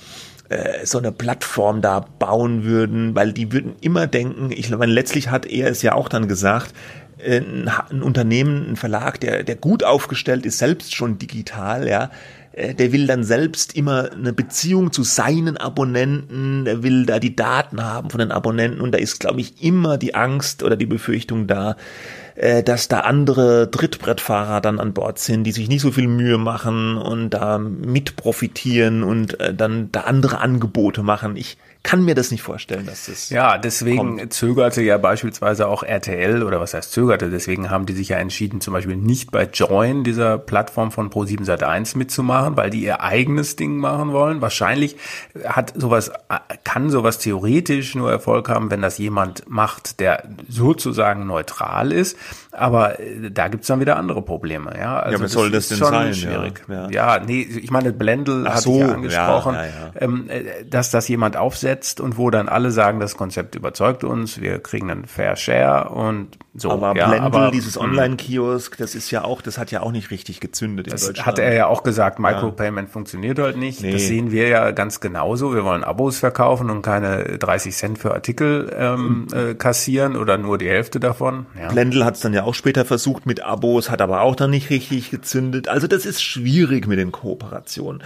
äh, so eine Plattform da bauen würden, weil die würden immer denken, ich meine, letztlich hat er es ja auch dann gesagt, äh, ein, Unternehmen, ein Verlag, der, der gut aufgestellt ist, selbst schon digital, ja, der will dann selbst immer eine Beziehung zu seinen Abonnenten, der will da die Daten haben von den Abonnenten und da ist, glaube ich, immer die Angst oder die Befürchtung da, äh, dass da andere Trittbrettfahrer dann an Bord sind, die sich nicht so viel Mühe machen und da mit profitieren und äh, dann da andere Angebote machen. Ich kann mir das nicht vorstellen, dass das. Ja, deswegen kommt. zögerte ja beispielsweise auch RTL oder was heißt zögerte, deswegen haben die sich ja entschieden, zum Beispiel nicht bei Join, dieser Plattform von Pro7 Sat1 mitzumachen, weil die ihr eigenes Ding machen wollen. Wahrscheinlich hat sowas, kann sowas theoretisch nur Erfolg haben, wenn das jemand macht, der sozusagen neutral ist. Aber äh, da gibt's dann wieder andere Probleme. Ja, also ja was soll das denn sein? Schwierig. Ja, ja. ja, nee, ich meine, Blendl hat so, ja angesprochen, ja, ja, ähm, äh, dass das jemand aufsetzt und wo dann alle sagen, das Konzept überzeugt uns, wir kriegen einen Fair Share und so. Aber ja, Blendl, aber, dieses hm. Online-Kiosk, das ist ja auch, das hat ja auch nicht richtig gezündet das in Deutschland. Hat er ja auch gesagt, Micropayment funktioniert halt nicht. Nee. Das sehen wir ja ganz genauso. Wir wollen Abos verkaufen und keine 30 Cent für Artikel ähm, hm. äh, kassieren oder nur die Hälfte davon. Ja. Blendl hat es dann ja auch später versucht mit Abos, hat aber auch dann nicht richtig gezündet. Also das ist schwierig mit den Kooperationen.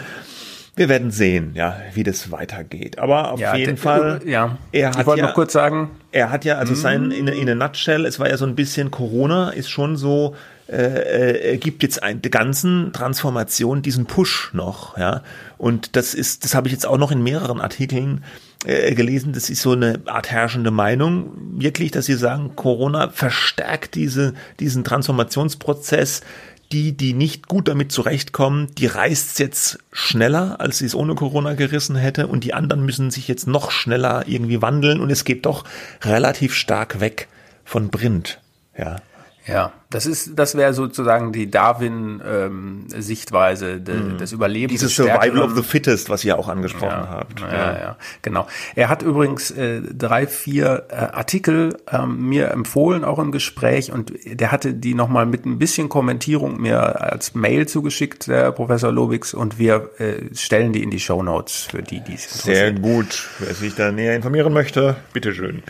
Wir werden sehen, ja, wie das weitergeht. Aber auf ja, jeden Fall, ja. Er hat ich wollte ja, noch kurz sagen, er hat ja, also sein in, in a nutshell, es war ja so ein bisschen Corona, ist schon so, äh, äh, gibt jetzt einen ganzen Transformation diesen Push noch, ja. Und das ist, das habe ich jetzt auch noch in mehreren Artikeln äh, gelesen, das ist so eine Art herrschende Meinung, wirklich, dass sie sagen, Corona verstärkt diese, diesen Transformationsprozess. Die, die nicht gut damit zurechtkommen, die reißt jetzt schneller, als sie es ohne Corona gerissen hätte, und die anderen müssen sich jetzt noch schneller irgendwie wandeln, und es geht doch relativ stark weg von Print. Ja. Ja, das ist, das wäre sozusagen die Darwin-Sichtweise ähm, de, mm. des Überlebens. Dieses Survival of the Fittest, was ihr auch angesprochen ja, habt. Ja, ja, ja, genau. Er hat übrigens äh, drei, vier äh, Artikel ähm, mir empfohlen, auch im Gespräch, und der hatte die nochmal mit ein bisschen Kommentierung mir als Mail zugeschickt, der Professor Lobix, und wir äh, stellen die in die Show Notes für die, die es Sehr gut. Wer sich da näher informieren möchte, bitteschön.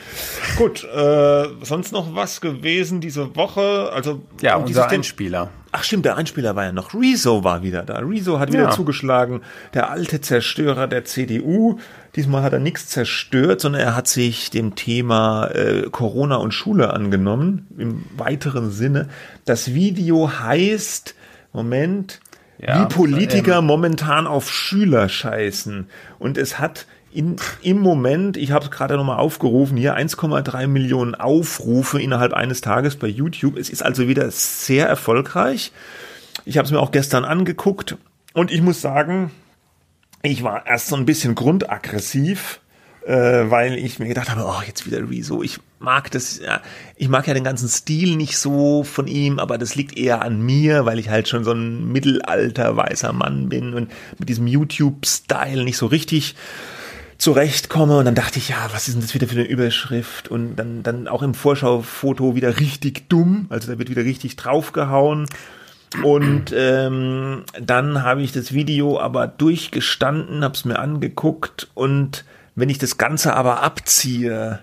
gut, äh, sonst noch was gewesen diese Woche? Also also ja, unser Einspieler. Ach stimmt, der Einspieler war ja noch. Rezo war wieder da. Rezo hat wieder ja. zugeschlagen. Der alte Zerstörer der CDU. Diesmal hat er nichts zerstört, sondern er hat sich dem Thema äh, Corona und Schule angenommen. Im weiteren Sinne. Das Video heißt, Moment, ja, wie Politiker ähm, momentan auf Schüler scheißen. Und es hat in, im Moment, ich habe es gerade nochmal aufgerufen, hier 1,3 Millionen Aufrufe innerhalb eines Tages bei YouTube. Es ist also wieder sehr erfolgreich. Ich habe es mir auch gestern angeguckt und ich muss sagen, ich war erst so ein bisschen grundaggressiv, äh, weil ich mir gedacht habe, oh, jetzt wieder Rezo. Ich mag das, ja, ich mag ja den ganzen Stil nicht so von ihm, aber das liegt eher an mir, weil ich halt schon so ein mittelalter weißer Mann bin und mit diesem YouTube-Style nicht so richtig zurechtkomme. Und dann dachte ich, ja, was ist denn das wieder für eine Überschrift? Und dann, dann auch im Vorschaufoto wieder richtig dumm. Also da wird wieder richtig draufgehauen. Und ähm, dann habe ich das Video aber durchgestanden, habe es mir angeguckt und wenn ich das Ganze aber abziehe,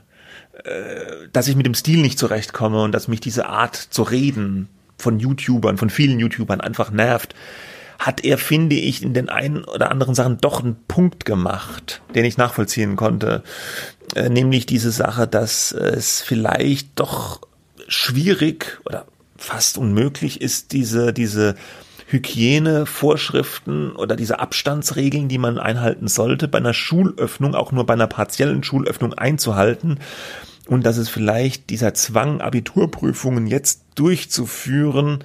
äh, dass ich mit dem Stil nicht zurechtkomme und dass mich diese Art zu reden von YouTubern, von vielen YouTubern einfach nervt, hat er, finde ich, in den einen oder anderen Sachen doch einen Punkt gemacht, den ich nachvollziehen konnte. Äh, nämlich diese Sache, dass es vielleicht doch schwierig oder fast unmöglich ist, diese, diese Hygienevorschriften oder diese Abstandsregeln, die man einhalten sollte, bei einer Schulöffnung, auch nur bei einer partiellen Schulöffnung einzuhalten. Und dass es vielleicht dieser Zwang, Abiturprüfungen jetzt durchzuführen,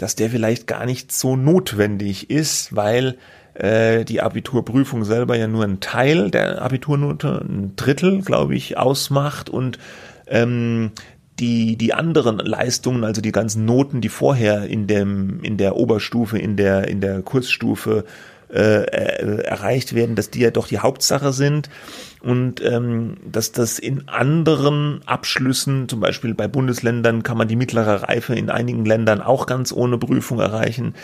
dass der vielleicht gar nicht so notwendig ist, weil äh, die Abiturprüfung selber ja nur ein Teil der Abiturnote, ein Drittel, glaube ich, ausmacht und ähm, die, die anderen Leistungen, also die ganzen Noten, die vorher in dem, in der Oberstufe, in der, in der Kursstufe äh, äh, erreicht werden, dass die ja doch die Hauptsache sind und ähm, dass das in anderen Abschlüssen, zum Beispiel bei Bundesländern, kann man die mittlere Reife in einigen Ländern auch ganz ohne Prüfung erreichen.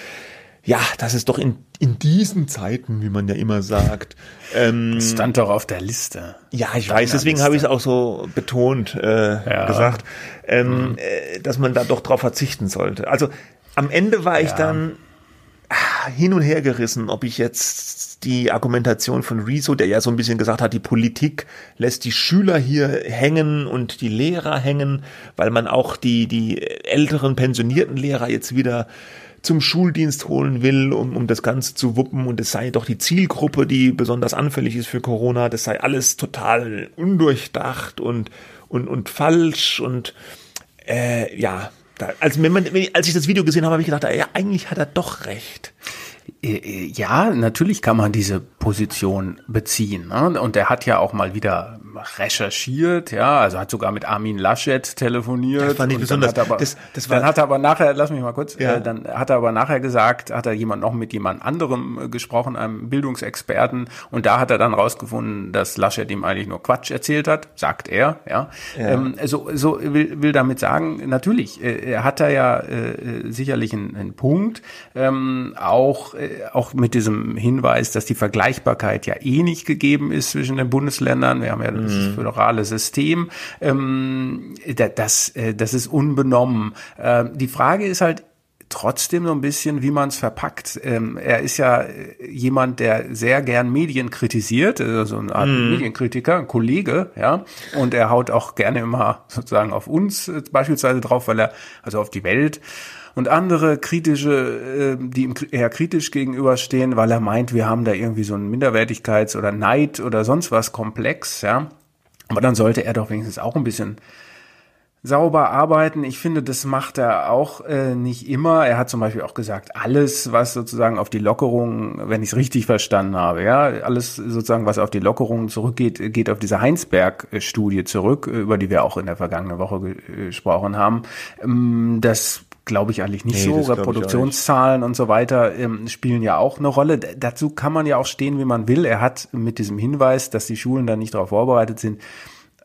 Ja, das ist doch in, in diesen Zeiten, wie man ja immer sagt. Ähm, das stand doch auf der Liste. Ja, ich weiß, deswegen habe ich es auch so betont äh, ja. gesagt, ähm, mhm. äh, dass man da doch drauf verzichten sollte. Also am Ende war ich ja. dann hin und her gerissen, ob ich jetzt die Argumentation von Rezo, der ja so ein bisschen gesagt hat, die Politik lässt die Schüler hier hängen und die Lehrer hängen, weil man auch die, die älteren pensionierten Lehrer jetzt wieder zum Schuldienst holen will, um, um das Ganze zu wuppen. Und es sei doch die Zielgruppe, die besonders anfällig ist für Corona, das sei alles total undurchdacht und, und, und falsch. Und äh, ja, da, als, wenn man, als ich das Video gesehen habe, habe ich gedacht, ja, eigentlich hat er doch recht. Äh, äh, ja, natürlich kann man diese Position beziehen. Ne? Und er hat ja auch mal wieder recherchiert, ja, also hat sogar mit Armin Laschet telefoniert. Das fand ich besonders. Dann hat, aber, das, das war, dann hat er aber nachher, lass mich mal kurz, ja. äh, dann hat er aber nachher gesagt, hat er jemand noch mit jemand anderem äh, gesprochen, einem Bildungsexperten, und da hat er dann rausgefunden, dass Laschet ihm eigentlich nur Quatsch erzählt hat, sagt er, ja. ja. Ähm, so, so will, will damit sagen, natürlich, äh, er hat da ja äh, sicherlich einen, einen Punkt, ähm, auch, äh, auch mit diesem Hinweis, dass die Vergleichbarkeit ja eh nicht gegeben ist zwischen den Bundesländern. Wir haben ja das mhm. föderale System. Ähm, das, äh, das ist unbenommen. Äh, die Frage ist halt, trotzdem so ein bisschen, wie man es verpackt. Ähm, er ist ja äh, jemand, der sehr gern Medien kritisiert, also so eine Art mm. Medienkritiker, ein Kollege, ja. Und er haut auch gerne immer sozusagen auf uns äh, beispielsweise drauf, weil er, also auf die Welt und andere kritische, äh, die ihm eher kritisch gegenüberstehen, weil er meint, wir haben da irgendwie so einen Minderwertigkeits- oder Neid oder sonst was Komplex, ja. Aber dann sollte er doch wenigstens auch ein bisschen sauber arbeiten. Ich finde, das macht er auch äh, nicht immer. Er hat zum Beispiel auch gesagt, alles, was sozusagen auf die Lockerung, wenn ich es richtig verstanden habe, ja, alles sozusagen, was auf die Lockerung zurückgeht, geht auf diese Heinsberg-Studie zurück, über die wir auch in der vergangenen Woche gesprochen haben. Ähm, das glaube ich eigentlich nicht nee, so. Reproduktionszahlen und so weiter ähm, spielen ja auch eine Rolle. D dazu kann man ja auch stehen, wie man will. Er hat mit diesem Hinweis, dass die Schulen da nicht darauf vorbereitet sind,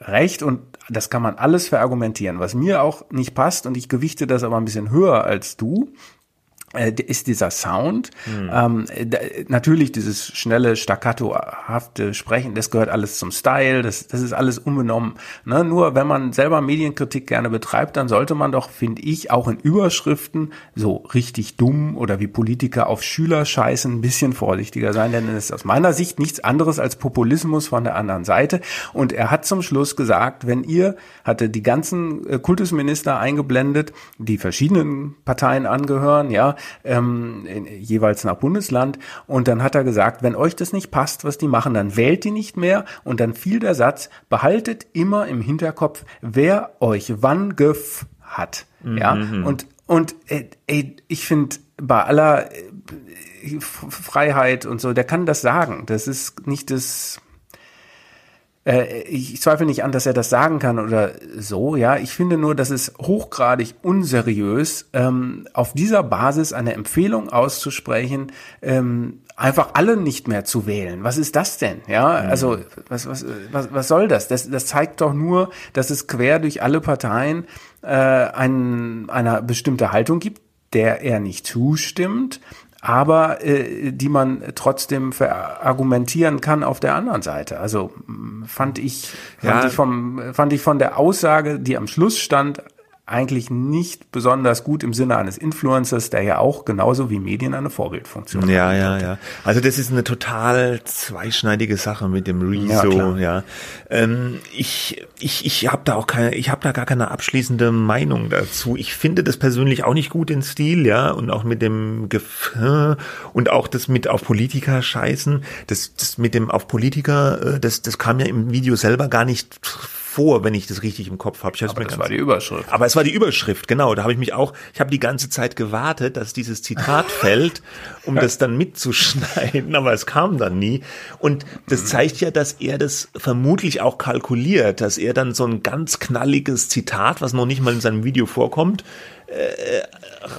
recht und das kann man alles verargumentieren. Was mir auch nicht passt und ich gewichte das aber ein bisschen höher als du, ist dieser Sound. Mhm. Ähm, natürlich dieses schnelle, staccatohafte Sprechen, das gehört alles zum Style, das, das ist alles unbenommen. Ne? Nur wenn man selber Medienkritik gerne betreibt, dann sollte man doch, finde ich, auch in Überschriften so richtig dumm oder wie Politiker auf Schüler scheißen, ein bisschen vorsichtiger sein, denn es ist aus meiner Sicht nichts anderes als Populismus von der anderen Seite. Und er hat zum Schluss gesagt, wenn ihr, hatte die ganzen äh, Kultusminister eingeblendet, die verschiedenen Parteien angehören, ja, ähm, jeweils nach Bundesland. Und dann hat er gesagt, wenn euch das nicht passt, was die machen, dann wählt die nicht mehr. Und dann fiel der Satz, behaltet immer im Hinterkopf, wer euch wann gef hat. Mhm. Ja, und, und äh, ey, ich finde, bei aller äh, Freiheit und so, der kann das sagen. Das ist nicht das äh, ich zweifle nicht an, dass er das sagen kann oder so, ja. Ich finde nur, dass es hochgradig unseriös, ähm, auf dieser Basis eine Empfehlung auszusprechen, ähm, einfach alle nicht mehr zu wählen. Was ist das denn? Ja, mhm. also was, was, was, was soll das? das? Das zeigt doch nur, dass es quer durch alle Parteien äh, ein, eine bestimmte Haltung gibt, der er nicht zustimmt, aber äh, die man trotzdem verargumentieren kann auf der anderen Seite. Also fand ich, fand Ja. ich vom, fand ich von der Aussage, die am Schluss stand, eigentlich nicht besonders gut im Sinne eines Influencers, der ja auch genauso wie Medien eine Vorbildfunktion Ja, hat. ja, ja. Also das ist eine total zweischneidige Sache mit dem Ja, Rezo, klar. ja. Ähm, ich ich ich habe da auch keine, ich habe da gar keine abschließende Meinung dazu. Ich finde das persönlich auch nicht gut den Stil, ja, und auch mit dem Gef und auch das mit auf Politiker scheißen, das das mit dem auf Politiker, äh, das das kam ja im Video selber gar nicht vor, wenn ich das richtig im Kopf habe. Ich Aber das war die Überschrift. aber es war die Überschrift, genau. Da habe ich mich auch, ich habe die ganze Zeit gewartet, dass dieses Zitat fällt, um das dann mitzuschneiden, aber es kam dann nie. Und das zeigt ja, dass er das vermutlich auch kalkuliert, dass er dann so ein ganz knalliges Zitat, was noch nicht mal in seinem Video vorkommt, äh,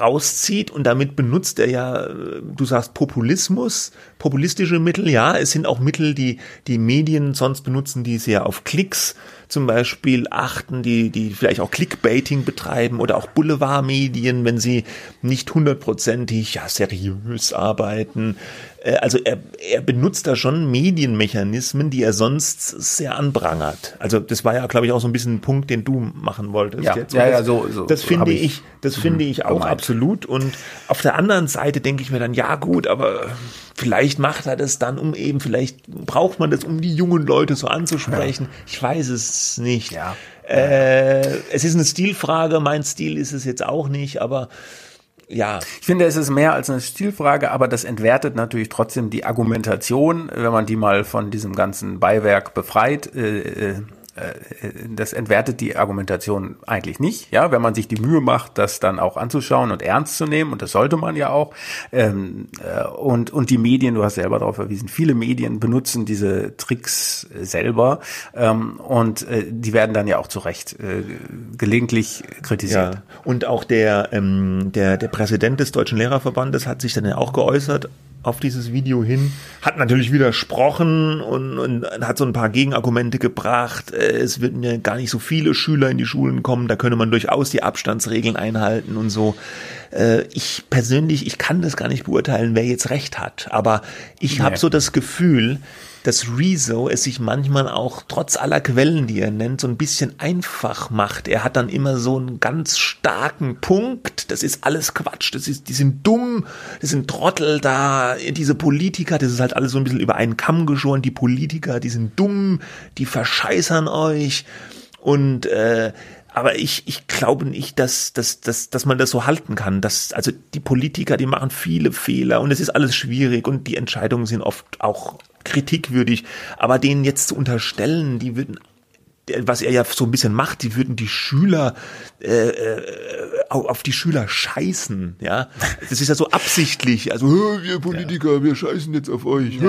rauszieht und damit benutzt er ja, äh, du sagst Populismus, populistische Mittel, ja, es sind auch Mittel, die die Medien sonst benutzen, die sehr auf Klicks zum Beispiel achten, die, die vielleicht auch Clickbaiting betreiben oder auch Boulevardmedien, wenn sie nicht hundertprozentig ja, seriös arbeiten. Äh, Also er, er benutzt da schon Medienmechanismen, die er sonst sehr anprangert. Also das war ja, glaube ich, auch so ein bisschen ein Punkt, den du machen wolltest. Ja, jetzt. ja, Und ja, das, so- so- das finde ich, ich, das finde ich auch gemeint. absolut. Und auf der anderen Seite denke ich mir dann, ja gut, aber vielleicht macht er das dann, um eben, vielleicht braucht man das, um die jungen Leute so anzusprechen. Ich weiß es nicht. Ja. Äh, es ist eine Stilfrage, mein Stil ist es jetzt auch nicht, aber ja, Ich finde, es ist mehr als eine Stilfrage, aber das entwertet natürlich trotzdem die Argumentation, wenn man die mal von diesem ganzen Beiwerk befreit. Äh, äh, das entwertet die Argumentation eigentlich nicht, ja, wenn man sich die Mühe macht, das dann auch anzuschauen und ernst zu nehmen, und das sollte man ja auch. Ähm, äh, und, und die Medien, du hast selber darauf verwiesen, viele Medien benutzen diese Tricks äh, selber ähm, und äh, die werden dann ja auch zu Recht äh, gelegentlich kritisiert. Ja, und auch der, ähm, der, der Präsident des Deutschen Lehrerverbandes hat sich dann ja auch geäußert auf dieses Video hin, hat natürlich widersprochen und, und hat so ein paar Gegenargumente gebracht. Äh, Es würden ja gar nicht so viele Schüler in die Schulen kommen, da könne man durchaus die Abstandsregeln einhalten und so. Äh, Ich persönlich, ich kann das gar nicht beurteilen, wer jetzt recht hat, aber ich habe Nee. so das Gefühl, dass Rezo es sich manchmal auch trotz aller Quellen, die er nennt, so ein bisschen einfach macht. Er hat dann immer so einen ganz starken Punkt. Das ist alles Quatsch. Das ist, die sind dumm. Das sind Trottel da. Diese Politiker, das ist halt alles so ein bisschen über einen Kamm geschoren. Die Politiker, die sind dumm. Die verscheißern euch. Und, äh, aber ich, ich glaube nicht, dass, dass, dass, dass man das so halten kann. Dass, also die Politiker, die machen viele Fehler und es ist alles schwierig und die Entscheidungen sind oft auch kritikwürdig. Aber denen jetzt zu unterstellen, die würden was er ja so ein bisschen macht, die würden die Schüler äh, äh, au- auf die Schüler scheißen, ja. Das ist ja so absichtlich. Also "Hö, wir Politiker, wir scheißen jetzt auf euch.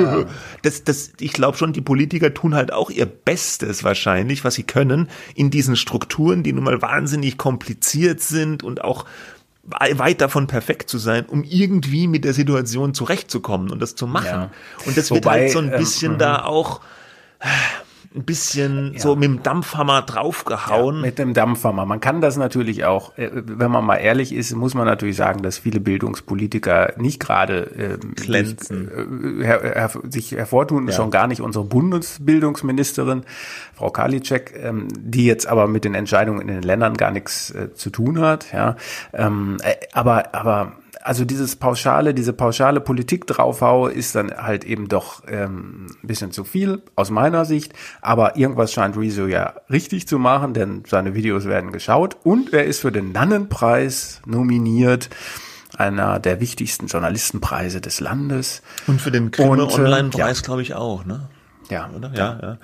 Das, das, ich glaube schon, die Politiker tun halt auch ihr Bestes wahrscheinlich, was sie können, in diesen Strukturen, die nun mal wahnsinnig kompliziert sind und auch weit davon perfekt zu sein, um irgendwie mit der Situation zurechtzukommen und das zu machen. Ja. Und das wird Wobei, halt so ein ähm, bisschen da auch ein bisschen so mit dem Dampfhammer draufgehauen. Mit dem Dampfhammer. Man kann das natürlich auch, äh, wenn man mal ehrlich ist, muss man natürlich sagen, dass viele Bildungspolitiker nicht gerade ähm, Glänzen. äh, her, her, sich hervortun, schon gar nicht unsere Bundesbildungsministerin, Frau Karliczek, ähm, die jetzt aber mit den Entscheidungen in den Ländern gar nichts äh, zu tun hat. Ja, ähm, äh, aber aber also dieses pauschale, diese pauschale Politik draufhaue ist dann halt eben doch ähm, ein bisschen zu viel aus meiner Sicht. Aber irgendwas scheint Rezo ja richtig zu machen, denn seine Videos werden geschaut und er ist für den Nannenpreis nominiert, einer der wichtigsten Journalistenpreise des Landes. Und für den Und, äh, Online-Preis, glaube ich, auch, ne? Ja, Oder? Ja, ja.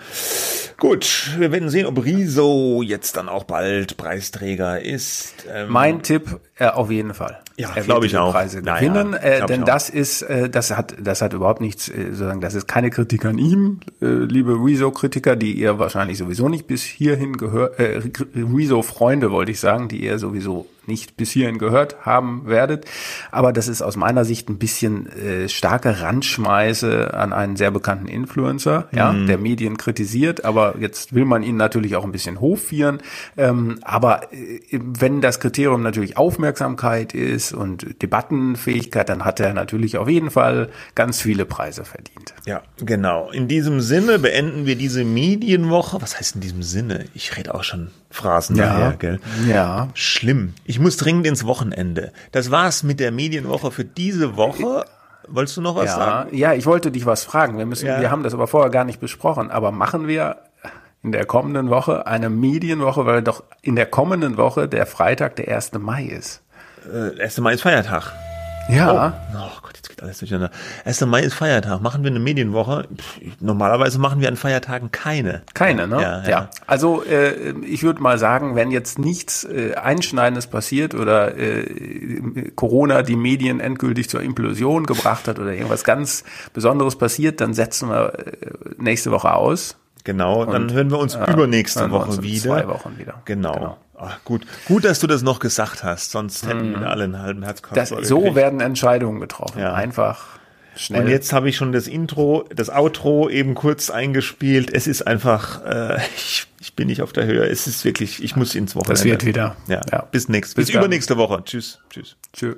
Gut, wir werden sehen, ob Riso jetzt dann auch bald Preisträger ist. Ähm, Mein Tipp äh, auf jeden Fall. Ja, Er wird glaub ich auch. Preise Ja, gewinnen, ja, äh, denn auch. das ist, äh, das hat, das hat überhaupt nichts, äh, sozusagen, das ist keine Kritik an ihm, äh, liebe Rezo-Kritiker, die ihr wahrscheinlich sowieso nicht bis hierhin gehört, äh, Rezo-Freunde wollte ich sagen, die ihr sowieso nicht bis hierhin gehört haben werdet. Aber das ist aus meiner Sicht ein bisschen äh, starke Randschmeiße an einen sehr bekannten Influencer, ja, Mhm. der Medien kritisiert, aber jetzt will man ihn natürlich auch ein bisschen hofieren. Ähm, aber äh, wenn das Kriterium natürlich Aufmerksamkeit ist und Debattenfähigkeit, dann hat er natürlich auf jeden Fall ganz viele Preise verdient. Ja, genau. In diesem Sinne beenden wir diese Medienwoche. Was heißt in diesem Sinne? Ich rede auch schon Phrasen Ja. daher, gell? Ja. Schlimm. Ich muss dringend ins Wochenende. Das war's mit der Medienwoche für diese Woche. Wolltest du noch was Ja, sagen? ja, ich wollte dich was fragen. Wir müssen, Ja. wir haben das aber vorher gar nicht besprochen. Aber machen wir in der kommenden Woche eine Medienwoche, weil doch in der kommenden Woche der Freitag der 1. Mai ist. Äh, 1. Mai ist Feiertag. Ja. Oh Gott, jetzt geht alles durcheinander. 1. Mai ist Feiertag. Machen wir eine Medienwoche? Pff, normalerweise machen wir an Feiertagen keine. Keine, ne? Ja, ja. Also äh, ich würde mal sagen, wenn jetzt nichts äh, Einschneidendes passiert oder äh, Corona die Medien endgültig zur Implosion gebracht hat oder irgendwas ganz Besonderes passiert, dann setzen wir äh, nächste Woche aus. Genau, dann Und, hören wir uns äh, übernächste Woche uns in wieder. zwei Wochen wieder. Genau. Genau. Ach, gut. Gut, dass du das noch gesagt hast, sonst hätten wir alle einen halben. Das, so werden Entscheidungen getroffen. Ja. Einfach schnell. Und jetzt habe ich schon das Intro, das Outro eben kurz eingespielt. Es ist einfach, äh, ich, ich bin nicht auf der Höhe. Es ist wirklich, ich muss ins Wochenende. das wird wieder. Ja. ja. Bis nächste, Bis bis dann. übernächste Woche. Tschüss. Tschüss. Tschüss.